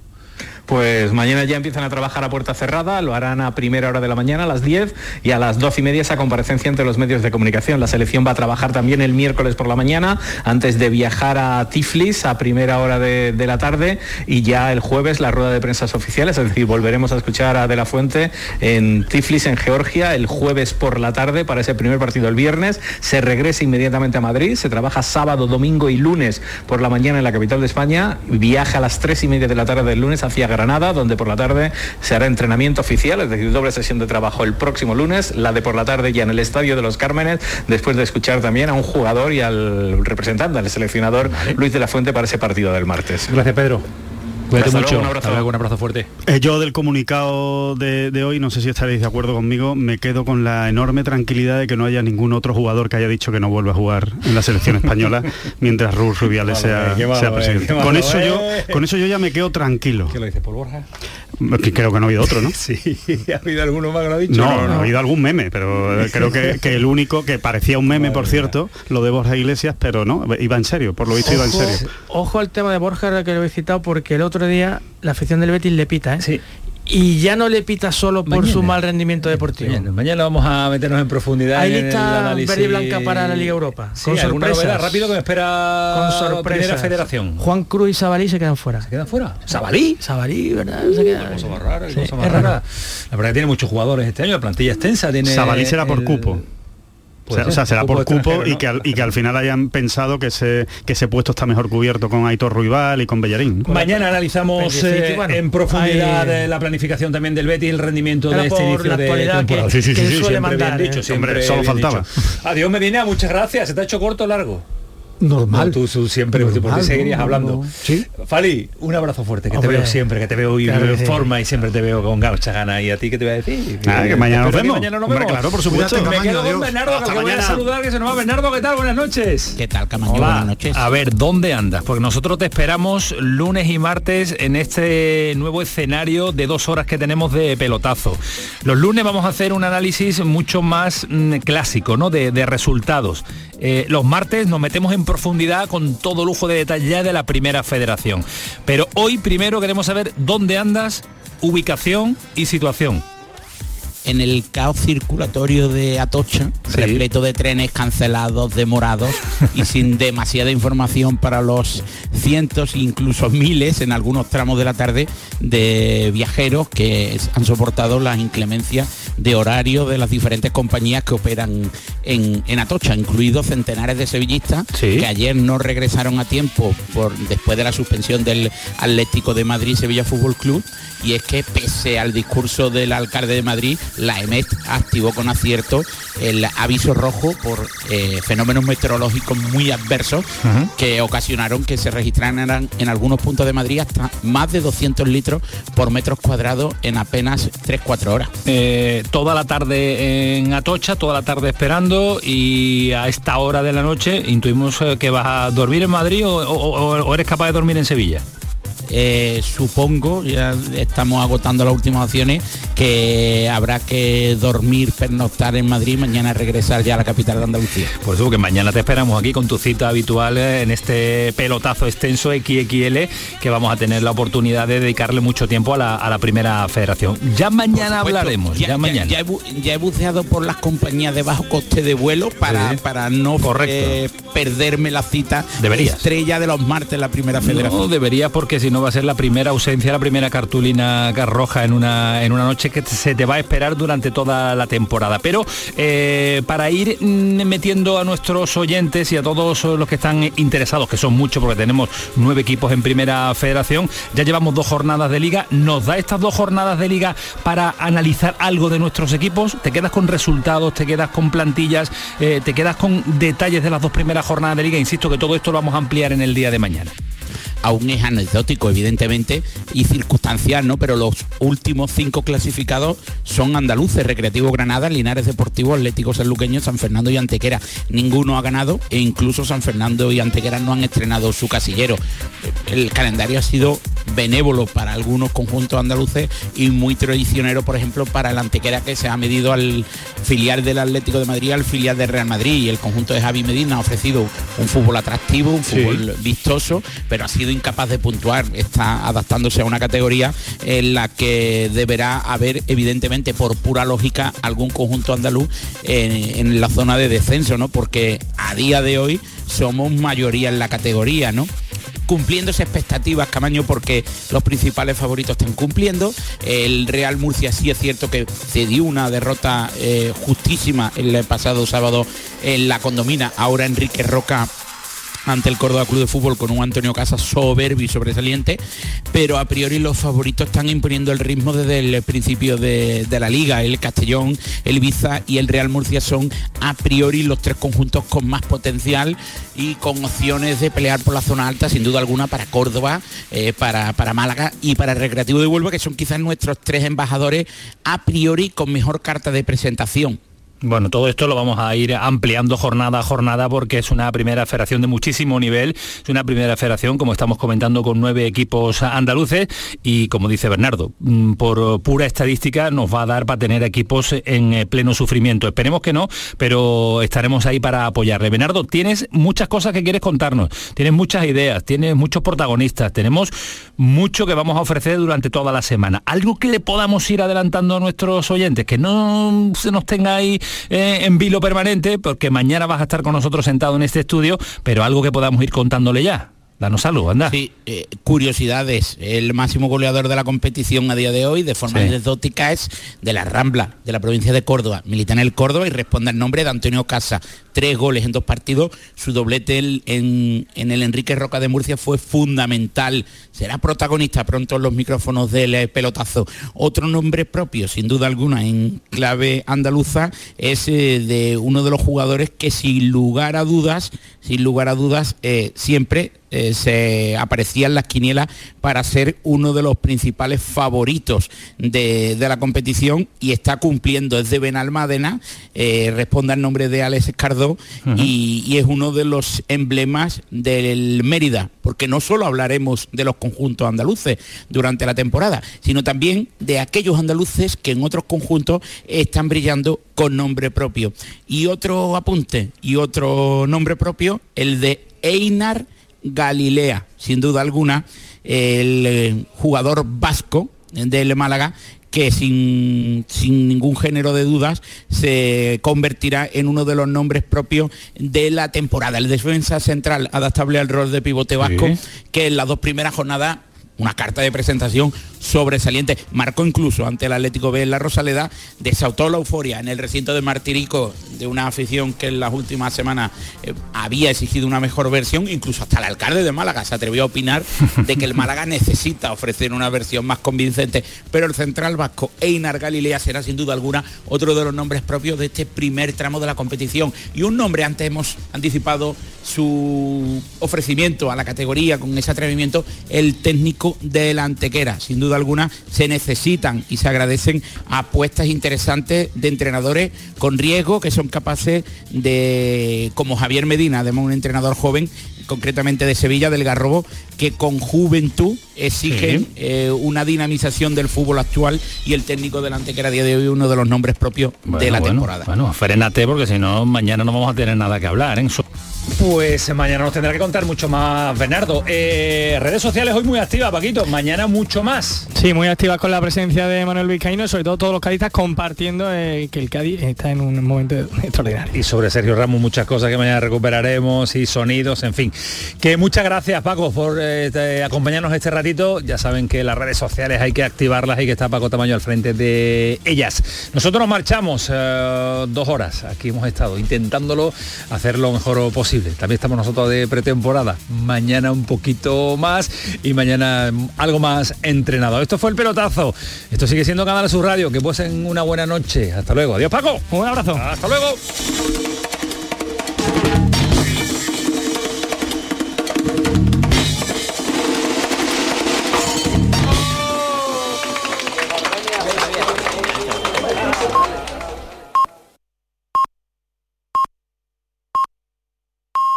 Pues mañana ya empiezan a trabajar a puerta cerrada, lo harán a primera hora de la mañana, a las 10, y a las 12 y media esa comparecencia entre los medios de comunicación. La selección va a trabajar también el miércoles por la mañana, antes de viajar a Tiflis a primera hora de, la tarde, y ya el jueves la rueda de prensas oficiales, es decir, volveremos a escuchar a De La Fuente en Tiflis, en Georgia, el jueves por la tarde para ese primer partido el viernes. Se regresa inmediatamente a Madrid, se trabaja sábado, domingo y lunes por la mañana en la capital de España, viaja a las 3 y media de la tarde del lunes hacia Granada, donde por la tarde se hará entrenamiento oficial, es decir, doble sesión de trabajo el próximo lunes, la de por la tarde ya en el Estadio de los Cármenes, después de escuchar también a un jugador y al representante, al seleccionador Luis de la Fuente para ese partido del martes. Gracias, Pedro. Cuídate Hasta mucho. luego, un abrazo. Luego, un abrazo fuerte. Eh, Yo del comunicado de, de hoy, no sé si estaréis de acuerdo conmigo, me quedo con la enorme tranquilidad de que no haya ningún otro jugador que haya dicho que no vuelva a jugar en la selección española mientras Ruth Rubiales sea, eh, qué malo, sea eh, presidente. con eso yo, con eso yo ya me quedo tranquilo. ¿Qué lo dice por Borja? Que Creo que no ha habido otro, ¿no? Sí, ha habido alguno más que lo ha dicho. No, no, ha habido algún meme, pero creo que, que el único que parecía un meme, por cierto, lo de Borja Iglesias, pero no, iba en serio, por lo visto iba en serio. Ojo al tema de Borja que lo he citado porque el otro día la afición del Betis le pita, ¿eh? Y ya no le pita solo por Mañana. su mal rendimiento deportivo. Mañana, mañana vamos a meternos en profundidad Hay lista verde y blanca para la Liga Europa. Sí, con ¿alguna sorpresas. novedad? rápido que me espera Con Primera sorpresas. Federación. Juan Cruz y Sabalí se quedan fuera. ¿Se quedan fuera? ¿Sabalí? Sabalí, ¿verdad? Se queda- Cosa más rara, Sí, cosa más es rara. raro. La verdad que tiene muchos jugadores este año, la plantilla extensa tiene. Sabalí será por el- cupo. O sea, o sea, será por cupo y, que al, y que al final hayan pensado que ese, que ese puesto está mejor cubierto con Aitor Ruibal y con Bellarín. Mañana analizamos eh, en profundidad eh, la planificación también del Betis, el rendimiento de este inicio de temporada. Que, sí, sí, que sí, suele siempre mandar, bien dicho, ¿eh? siempre Hombre, solo faltaba. dicho. Adiós Medina, muchas gracias. ¿Se te ha hecho corto o largo? Normal. No, tú, tú siempre Normal, seguirías no, hablando. no. Sí. Fali, un abrazo fuerte, que te Hombre, veo siempre, que te veo y en sí. forma y siempre te veo con mucha gana. ¿Y a ti qué te voy a decir? Ah, que mañana nos vemos. Mañana nos Hombre, vemos. claro, por supuesto. Me Camaño, quedo con. Bernardo, que Hasta que voy a mañana. saludar, que se nos va. Bernardo, ¿qué tal? Buenas noches. ¿Qué tal, Camaño? Hola. Buenas noches. A ver, ¿dónde andas? Porque nosotros te esperamos lunes y martes en este nuevo escenario de dos horas que tenemos de pelotazo. Los lunes vamos a hacer un análisis mucho más mm, clásico, ¿no? De, de resultados. Eh, los martes nos metemos en profundidad con todo lujo de detalle ya de la primera federación. Pero hoy primero queremos saber dónde andas, ubicación y situación. En el caos circulatorio de Atocha, repleto de trenes cancelados, demorados y sin demasiada información para los cientos, incluso miles en algunos tramos de la tarde de viajeros que han soportado las inclemencias de horario de las diferentes compañías que operan en, en Atocha, incluidos centenares de sevillistas que ayer no regresaron a tiempo por, después de la suspensión del Atlético de Madrid Sevilla Fútbol Club. Y es que pese al discurso del alcalde de Madrid, la EMET activó con acierto el aviso rojo por eh, fenómenos meteorológicos muy adversos que ocasionaron que se registraran en algunos puntos de Madrid hasta más de 200 litros por metros cuadrados en apenas 3-4 horas. Eh, toda la tarde en Atocha, toda la tarde esperando y a esta hora de la noche intuimos eh, que vas a dormir en Madrid o, o- o eres capaz de dormir en Sevilla. Eh, supongo, ya estamos agotando las últimas opciones, que habrá que dormir, pernoctar en Madrid, mañana regresar ya a la capital de Andalucía. Por eso que mañana te esperamos aquí con tu cita habitual eh, en este pelotazo extenso XXL que vamos a tener la oportunidad de dedicarle mucho tiempo a la, a la primera federación. Ya mañana supuesto, hablaremos, ya, mañana. Ya he, bu- ya he buceado por las compañías de bajo coste de vuelo para, Sí. para no eh, perderme la cita Deberías. estrella de los martes la primera federación. No debería porque si no va a ser la primera ausencia, la primera cartulina roja en una, en una noche que se te va a esperar durante toda la temporada. Pero eh, para ir mm, metiendo a nuestros oyentes y a todos los que están interesados, que son muchos porque tenemos nueve equipos en primera federación, ya llevamos dos jornadas de liga. ¿Nos da estas dos jornadas de liga para analizar algo de nuestros equipos? ¿Te quedas con resultados? ¿Te quedas con plantillas? eh, ¿Te quedas con detalles de las dos primeras jornadas de liga? Insisto que todo esto lo vamos a ampliar en el día de mañana. Aún es anecdótico, evidentemente, y circunstancial, ¿no? Pero los últimos cinco clasificados son andaluces, Recreativo Granada, Linares Deportivo, Atlético Sanluqueño, San Fernando y Antequera. Ninguno ha ganado e incluso San Fernando y Antequera no han estrenado su casillero. El calendario ha sido benévolo para algunos conjuntos andaluces y muy traicionero, por ejemplo, para el Antequera que se ha medido al filial del Atlético de Madrid, al filial del Real Madrid y el conjunto de Javi Medina ha ofrecido un fútbol atractivo, un Sí. fútbol vistoso, pero ha sido incapaz de puntuar. Está adaptándose a una categoría en la que deberá haber, evidentemente, por pura lógica, algún conjunto andaluz en, la zona de descenso, ¿no? Porque a día de hoy somos mayoría en la categoría, ¿no? cumpliéndose expectativas, Camaño, porque los principales favoritos están cumpliendo. El Real Murcia sí es cierto que cedió una derrota eh, justísima el pasado sábado en la condomina. Ahora Enrique Roca ante el Córdoba Club de Fútbol con un Antonio Casas soberbio y sobresaliente, pero a priori los favoritos están imponiendo el ritmo desde el principio de, la liga. El Castellón, el Ibiza y el Real Murcia son a priori los tres conjuntos con más potencial y con opciones de pelear por la zona alta, sin duda alguna, para Córdoba, eh, para, para Málaga y para Recreativo de Huelva, que son quizás nuestros tres embajadores a priori con mejor carta de presentación. Bueno, todo esto lo vamos a ir ampliando jornada a jornada porque es una primera federación de muchísimo nivel, es una primera federación, como estamos comentando, con nueve equipos andaluces y como dice Bernardo, mm, por pura estadística nos va a dar para tener equipos en eh, pleno sufrimiento. Esperemos que no, pero estaremos ahí para apoyarle. Bernardo, tienes muchas cosas que quieres contarnos, tienes muchas ideas, tienes muchos protagonistas, tenemos mucho que vamos a ofrecer durante toda la semana. Algo que le podamos ir adelantando a nuestros oyentes, que no se nos tenga ahí eh, en vilo permanente, porque mañana vas a estar con nosotros sentado en este estudio, pero algo que podamos ir contándole ya. Danos algo, anda. Sí, eh, curiosidades. El máximo goleador de la competición a día de hoy, de forma Sí. anecdótica, es de la Rambla, de la provincia de Córdoba. Milita en el Córdoba y responde al nombre de Antonio Casa. Tres goles en dos partidos. Su doblete en, en el Enrique Roca de Murcia fue fundamental. Será protagonista pronto en los micrófonos del eh, pelotazo. Otro nombre propio, sin duda alguna, en clave andaluza, es eh, de uno de los jugadores que sin lugar a dudas, sin lugar a dudas, eh, siempre eh, se aparecía en las quinielas para ser uno de los principales favoritos de, de la competición y está cumpliendo. Es de Benalmádena, eh, responde al nombre de Alex Escardó y, y es uno de los emblemas del Mérida, porque no solo hablaremos de los conjuntos andaluces durante la temporada, sino también de aquellos andaluces que en otros conjuntos están brillando con nombre propio. Y otro apunte y otro nombre propio, el de Einar Galilea, sin duda alguna, el eh, jugador vasco del Málaga que sin, sin ningún género de dudas se convertirá en uno de los nombres propios de la temporada. El defensa central adaptable al rol de pivote vasco, Sí. que en las dos primeras jornadas una carta de presentación sobresaliente. Marcó incluso ante el Atlético B en la Rosaleda, desautó la euforia en el recinto de Martirico de una afición que en las últimas semanas eh, había exigido una mejor versión, incluso hasta el alcalde de Málaga se atrevió a opinar de que el Málaga necesita ofrecer una versión más convincente, pero el central vasco Einar Galilea será sin duda alguna otro de los nombres propios de este primer tramo de la competición. Y un nombre, antes hemos anticipado su ofrecimiento a la categoría con ese atrevimiento, el técnico de la Antequera. Sin duda alguna se necesitan y se agradecen apuestas interesantes de entrenadores con riesgo que son capaces de, como Javier Medina, además un entrenador joven, concretamente de Sevilla, del Garrobo, que con juventud exigen Sí. eh, una dinamización del fútbol actual y el técnico de la Antequera a día de hoy uno de los nombres propios de la bueno, temporada. Bueno, frénate porque si no, mañana no vamos a tener nada que hablar. ¿eh? Pues mañana nos tendrá que contar mucho más Bernardo. Eh, redes sociales hoy muy activas, Paquito. Mañana mucho más. Sí, muy activas con la presencia de Manuel Vizcaíno, sobre todo todos los cadistas compartiendo eh, que el Cádiz está en un momento extraordinario. Y sobre Sergio Ramos muchas cosas que mañana recuperaremos y sonidos, en fin. Que muchas gracias Paco por eh, acompañarnos este ratito. Ya saben que las redes sociales hay que activarlas y que está Paco Tamaño al frente de ellas. Nosotros nos marchamos eh, dos horas. Aquí hemos estado intentándolo hacer lo mejor posible. También estamos nosotros de pretemporada. Mañana un poquito más y mañana algo más entrenado. Esto fue el pelotazo. Esto sigue siendo Canal Sur Radio. Que pasen una buena noche. Hasta luego. Adiós Paco. Un abrazo. Hasta luego.